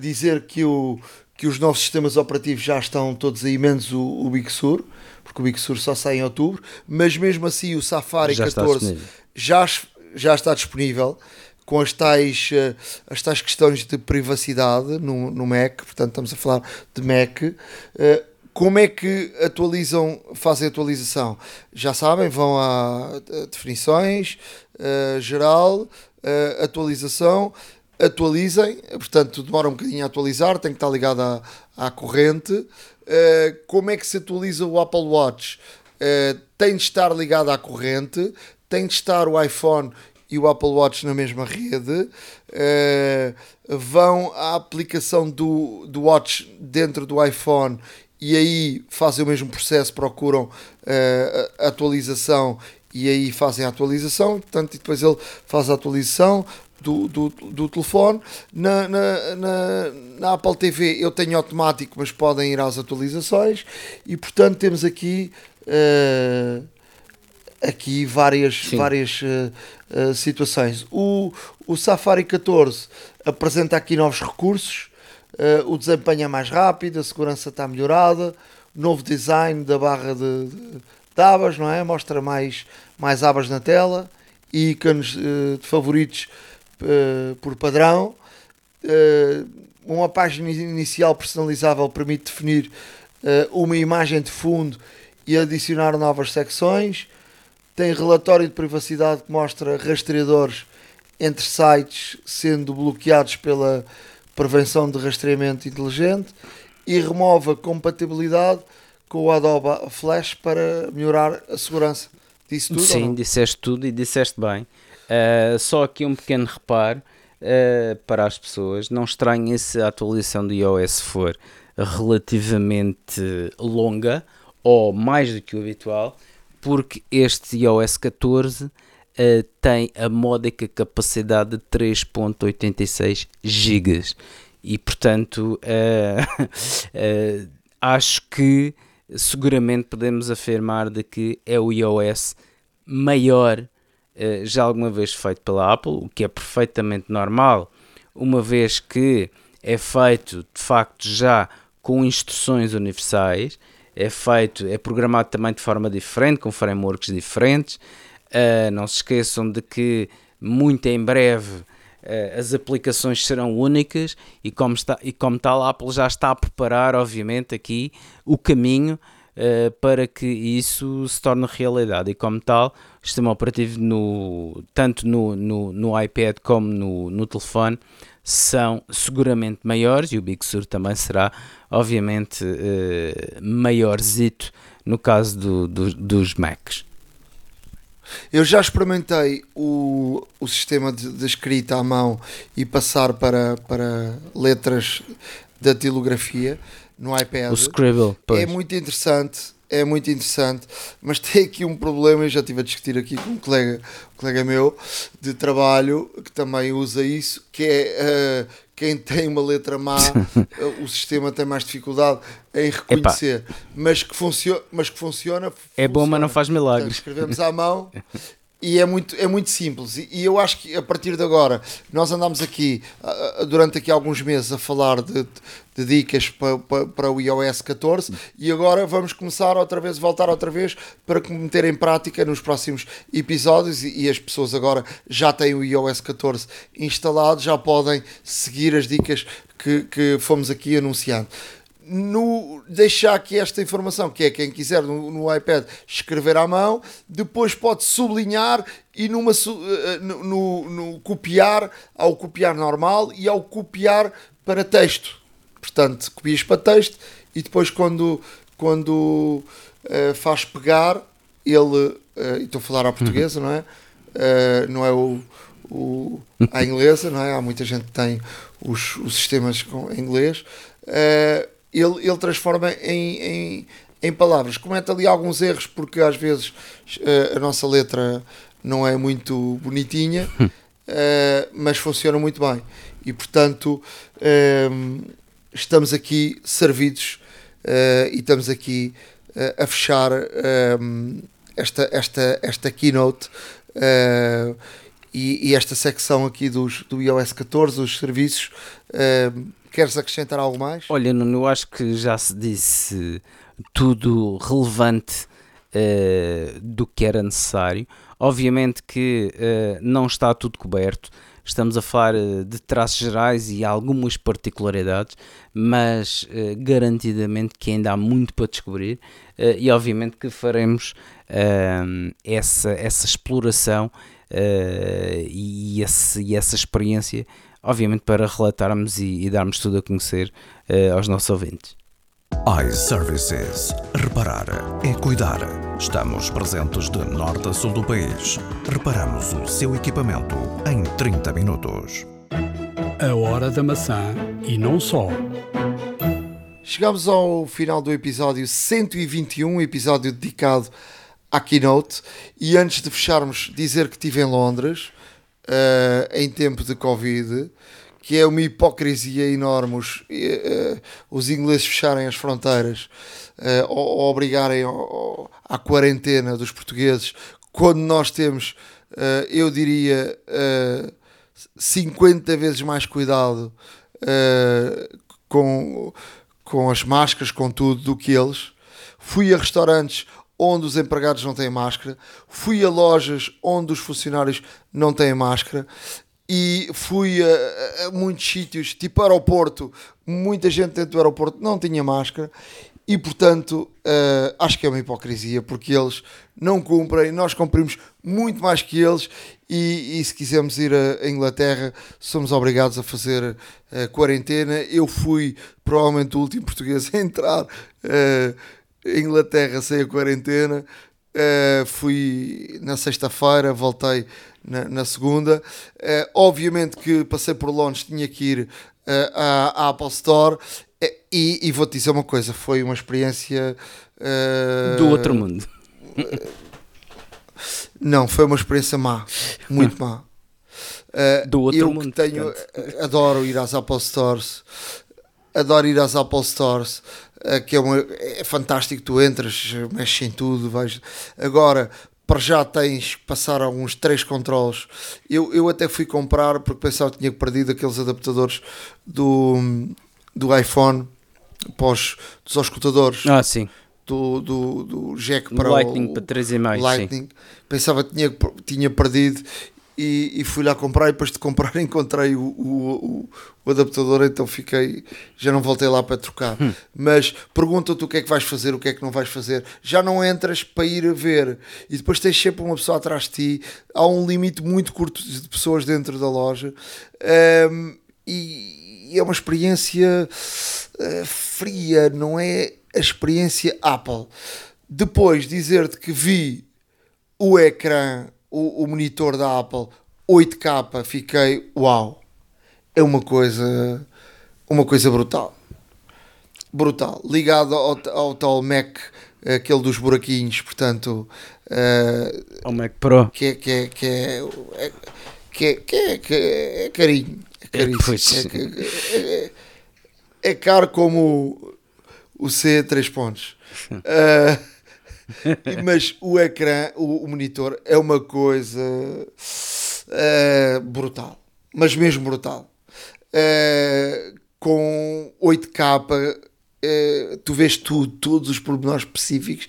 dizer que, o, que os novos sistemas operativos já estão todos aí, menos o, o Big Sur, porque o Big Sur só sai em outubro, mas mesmo assim o Safari Já está 14 disponível. já, já está disponível com as tais, eh, as tais questões de privacidade no, no Mac, portanto estamos a falar de Mac. Eh, Como é que atualizam, fazem atualização? Já sabem, vão a, definições, eh, geral, atualização, atualizem, portanto demora um bocadinho a atualizar, tem que estar ligado à, à corrente. Como é que se atualiza o Apple Watch? Tem de estar ligado à corrente, tem de estar o iPhone e o Apple Watch na mesma rede, eh, vão à aplicação do, do Watch dentro do iPhone e aí fazem o mesmo processo, procuram a a atualização e aí fazem a atualização, portanto, e depois ele faz a atualização, do, do, do telefone. Na, na, na, na, Apple TV eu tenho automático, mas podem ir às atualizações. E portanto temos aqui, uh, aqui várias, várias uh, uh, situações. O, o Safari 14 apresenta aqui novos recursos. o desempenho é mais rápido, a segurança está melhorada, novo design da barra de, de, de abas, não é? Mostra mais, mais abas na tela, ícones de favoritos uh, por padrão. Uh, uma página inicial personalizável permite definir uh, uma imagem de fundo e adicionar novas secções. Tem relatório de privacidade que mostra rastreadores entre sites sendo bloqueados pela prevenção de rastreamento inteligente e remove a compatibilidade com o Adobe Flash para melhorar a segurança. Disse tudo? Sim, disseste tudo e disseste bem. Uh, só aqui um pequeno reparo uh, para as pessoas. Não estranhem se a atualização do iOS for relativamente longa ou mais do que o habitual, porque este iOS 14 uh, tem a módica capacidade de 3.86 GB e portanto acho que seguramente podemos afirmar de que é o iOS maior eh, já alguma vez feito pela Apple, o que é perfeitamente normal, uma vez que é feito de facto já com instruções universais, é feito, é programado também de forma diferente, com frameworks diferentes. Uh, não se esqueçam de que muito em breve uh, as aplicações serão únicas e como, está, e como tal a Apple já está a preparar, obviamente, aqui o caminho uh, para que isso se torne realidade. E como tal, o sistema operativo, no, tanto no, no, no iPad como no, no telefone, são seguramente maiores e o Big Sur também será, obviamente, uh, maiorzito no caso do, do, dos Macs. Eu já experimentei o, o sistema de, de, escrita à mão e passar para, para letras da tilografia no iPad. O Scribble, pois. É muito interessante, é muito interessante, mas tem aqui um problema, eu já estive a discutir aqui com um colega, um colega meu de trabalho que também usa isso, que é uh, quem tem uma letra má, o sistema tem mais dificuldade em reconhecer, mas que, funciona, mas que funciona. É funciona. bom, mas não faz milagres. Portanto, escrevemos à mão e é muito, é muito simples. E, eu acho que a partir de agora, nós andamos aqui durante aqui alguns meses a falar de, de dicas para, para, para, o iOS 14 e agora vamos começar outra vez, voltar outra vez para meter em prática nos próximos episódios. E, e as pessoas agora já têm o iOS 14 instalado, já podem seguir as dicas que, que fomos aqui anunciando no, deixar aqui esta informação, que é quem quiser no, no, iPad escrever à mão, depois pode sublinhar e numa, eh, no, no, no, copiar, ao copiar normal e ao copiar para texto. Portanto, copias para texto e depois quando, quando uh, faz pegar, ele, uh, estou a falar à portuguesa, não é? Uh, não é o, o, a inglesa, não é? Há muita gente que tem os, os sistemas com, em inglês. Uh, ele, ele transforma em, em, em palavras. Comete ali alguns erros, porque às vezes uh, a nossa letra não é muito bonitinha, uh, mas funciona muito bem. E portanto, uh, estamos aqui servidos e estamos aqui a fechar esta, esta, esta keynote. E, e, esta secção aqui dos, do iOS 14, os serviços, Queres acrescentar algo mais? Olha, Nuno, eu acho que já se disse tudo relevante uh, do que era necessário. Obviamente que uh, não está tudo coberto. Estamos a falar uh, de traços gerais e algumas particularidades, mas garantidamente que ainda há muito para descobrir e obviamente que faremos essa, essa exploração e, esse, e essa experiência obviamente para relatarmos e, e darmos tudo a conhecer uh, aos nossos ouvintes. iServices. Reparar é cuidar. Estamos presentes de norte a sul do país. Reparamos o seu equipamento em 30 minutos. A hora da maçã e não só. Chegamos ao final do episódio 121, episódio dedicado à Keynote. E antes de fecharmos, dizer que estive em Londres uh, em tempo de Covid, que é uma hipocrisia enorme os, uh, os ingleses fecharem as fronteiras uh, ou, ou obrigarem à quarentena dos portugueses, quando nós temos, eu diria, 50 vezes mais cuidado com, com as máscaras, com tudo, do que eles. Fui a restaurantes onde os empregados não têm máscara, fui a lojas onde os funcionários não têm máscara e fui a, a, muitos sítios, tipo aeroporto, muita gente dentro do aeroporto não tinha máscara e portanto uh, acho que é uma hipocrisia porque eles não cumprem, nós cumprimos muito mais que eles e, e se quisermos ir à Inglaterra somos obrigados a fazer uh, quarentena. Eu fui provavelmente o último português a entrar uh, Inglaterra sem a quarentena. Uh, fui na sexta-feira, voltei na, na segunda. Uh, obviamente que passei por Londres, tinha que ir uh, à, à, Apple Store. E, e vou-te dizer uma coisa: foi uma experiência do outro mundo. não, foi uma experiência má, muito má. do outro eu mundo. tenho, adoro ir às Apple Stores, adoro ir às Apple Stores. Eh, que é, uma, é fantástico, tu entras, mexes em tudo, vais. Agora, para já tens que passar alguns três controles. Eu, eu até fui comprar porque pensava que tinha perdido aqueles adaptadores do, do iPhone pós, dos auscultadores. Ah, sim. Do, do, do jack para Lightning o, para 3,5 Lightning. Sim. Pensava que tinha, tinha perdido e, e, fui lá comprar e depois de comprar encontrei o, o, o, adaptador, então fiquei, já não voltei lá para trocar. Hum. Mas pergunta-te o que é que vais fazer, o que é que não vais fazer. Já não entras para ir a ver e depois tens sempre uma pessoa atrás de ti. Há um limite muito curto de pessoas dentro da loja um, e, e, é uma experiência uh, fria, não é a experiência Apple. Depois dizer-te que vi o ecrã o, o monitor da Apple 8K, fiquei uau, é uma coisa, uma coisa brutal. Brutal. Ligado ao, ao tal Mac, aquele dos buraquinhos, portanto. Uh, ao Mac Pro. Que é, que é, que é, é que é, que é, que é, é carinho. É caríssimo. É, é, é, caro como o C 3 pontos. Uh, mas o ecrã, o, o, monitor é uma coisa uh, brutal, mas mesmo brutal. Uh, com 8K, uh, eh, tu vês tudo, todos os pormenores específicos,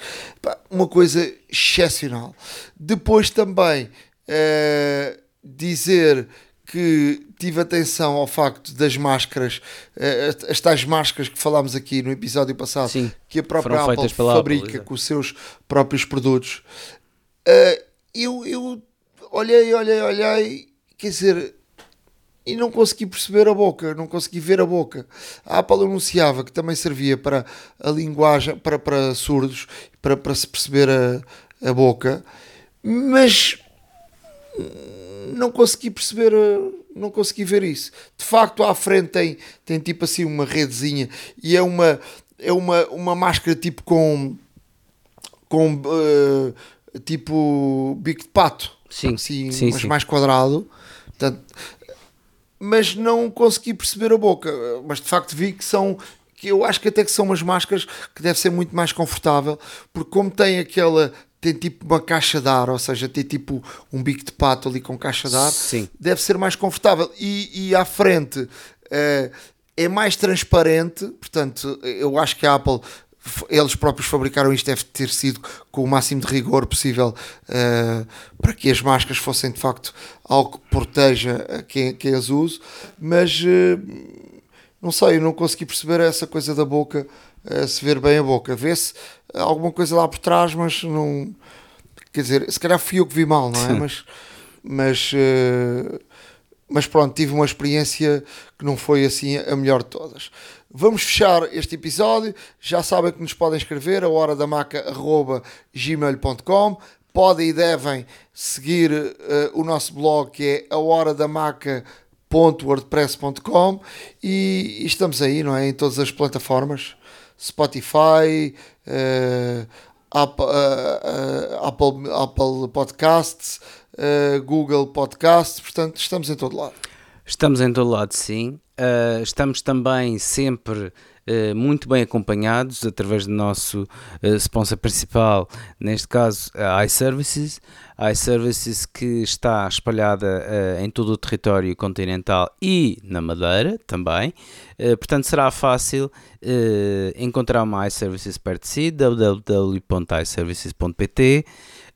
uma coisa excepcional. Depois também dizer que tive atenção ao facto das máscaras, uh, as tais máscaras que falámos aqui no episódio passado, Sim, que a própria Apple fabrica Apple, com os seus próprios produtos. Uh, eu, eu olhei, olhei, olhei, quer dizer, e não consegui perceber a boca, não consegui ver a boca. A Apple anunciava que também servia para a linguagem, para, para surdos, para, para se perceber a, a boca, mas não consegui perceber, eh, não consegui ver isso. De facto, à frente tem, tem tipo assim uma redezinha e é uma, é uma, uma máscara tipo com, com uh, tipo bico de pato, sim, assim, sim, mas sim. mais quadrado. Portanto, mas não consegui perceber a boca. Mas de facto vi que são que eu acho que até que são umas máscaras que deve ser muito mais confortável, porque como tem aquela tem tipo uma caixa de ar, ou seja, tem tipo um bico de pato ali com caixa de ar, Sim. deve ser mais confortável. E, e à frente uh, é mais transparente, portanto, eu acho que a Apple eles próprios fabricaram isto, deve ter sido com o máximo de rigor possível uh, para que as máscaras fossem de facto algo que proteja quem, quem as use, mas uh, não sei, eu não consegui perceber essa coisa da boca se ver bem a boca. Vê-se alguma coisa lá por trás, mas não. Quer dizer, se calhar fui eu que vi mal, não é? mas, mas, uh, mas pronto, tive uma experiência que não foi assim a melhor de todas. Vamos fechar este episódio. Já sabem que nos podem escrever a hora da maca.gmail.com. Podem e devem seguir uh, o nosso blog que é a hora da maca.wordpress.com e, e estamos aí, não é? Em todas as plataformas. Spotify, uh, Apple, uh, Apple, Apple Podcasts, Google Podcast, portanto estamos em todo lado. Estamos em todo lado, sim. Estamos também sempre muito bem acompanhados através do nosso sponsor principal, neste caso a iServices. IServices que está espalhada em todo o território continental e na Madeira também. portanto, será fácil encontrar uma iServices perto de si, www.iservices.pt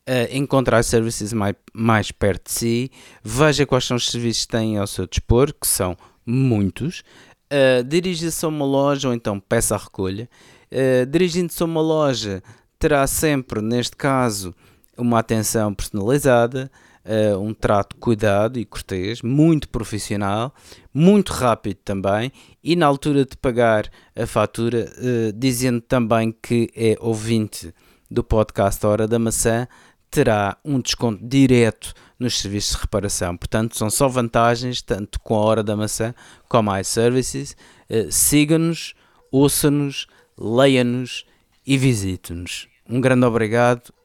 uh, encontrar serviços mais, mais perto de si, veja quais são os serviços que têm ao seu dispor, que são muitos, uh, dirija-se a uma loja ou então peça a recolha. Uh, Dirigindo-se a uma loja, terá sempre, neste caso, uma atenção personalizada, uh, um trato cuidado e cortês, muito profissional, muito rápido também, e na altura de pagar a fatura, uh, dizendo também que é ouvinte do podcast Hora da Maçã, terá um desconto direto nos serviços de reparação. Portanto, são só vantagens, tanto com a Hora da Maçã como a iServices. Uh, Siga-nos, ouça-nos, leia-nos e visite-nos. Um grande obrigado,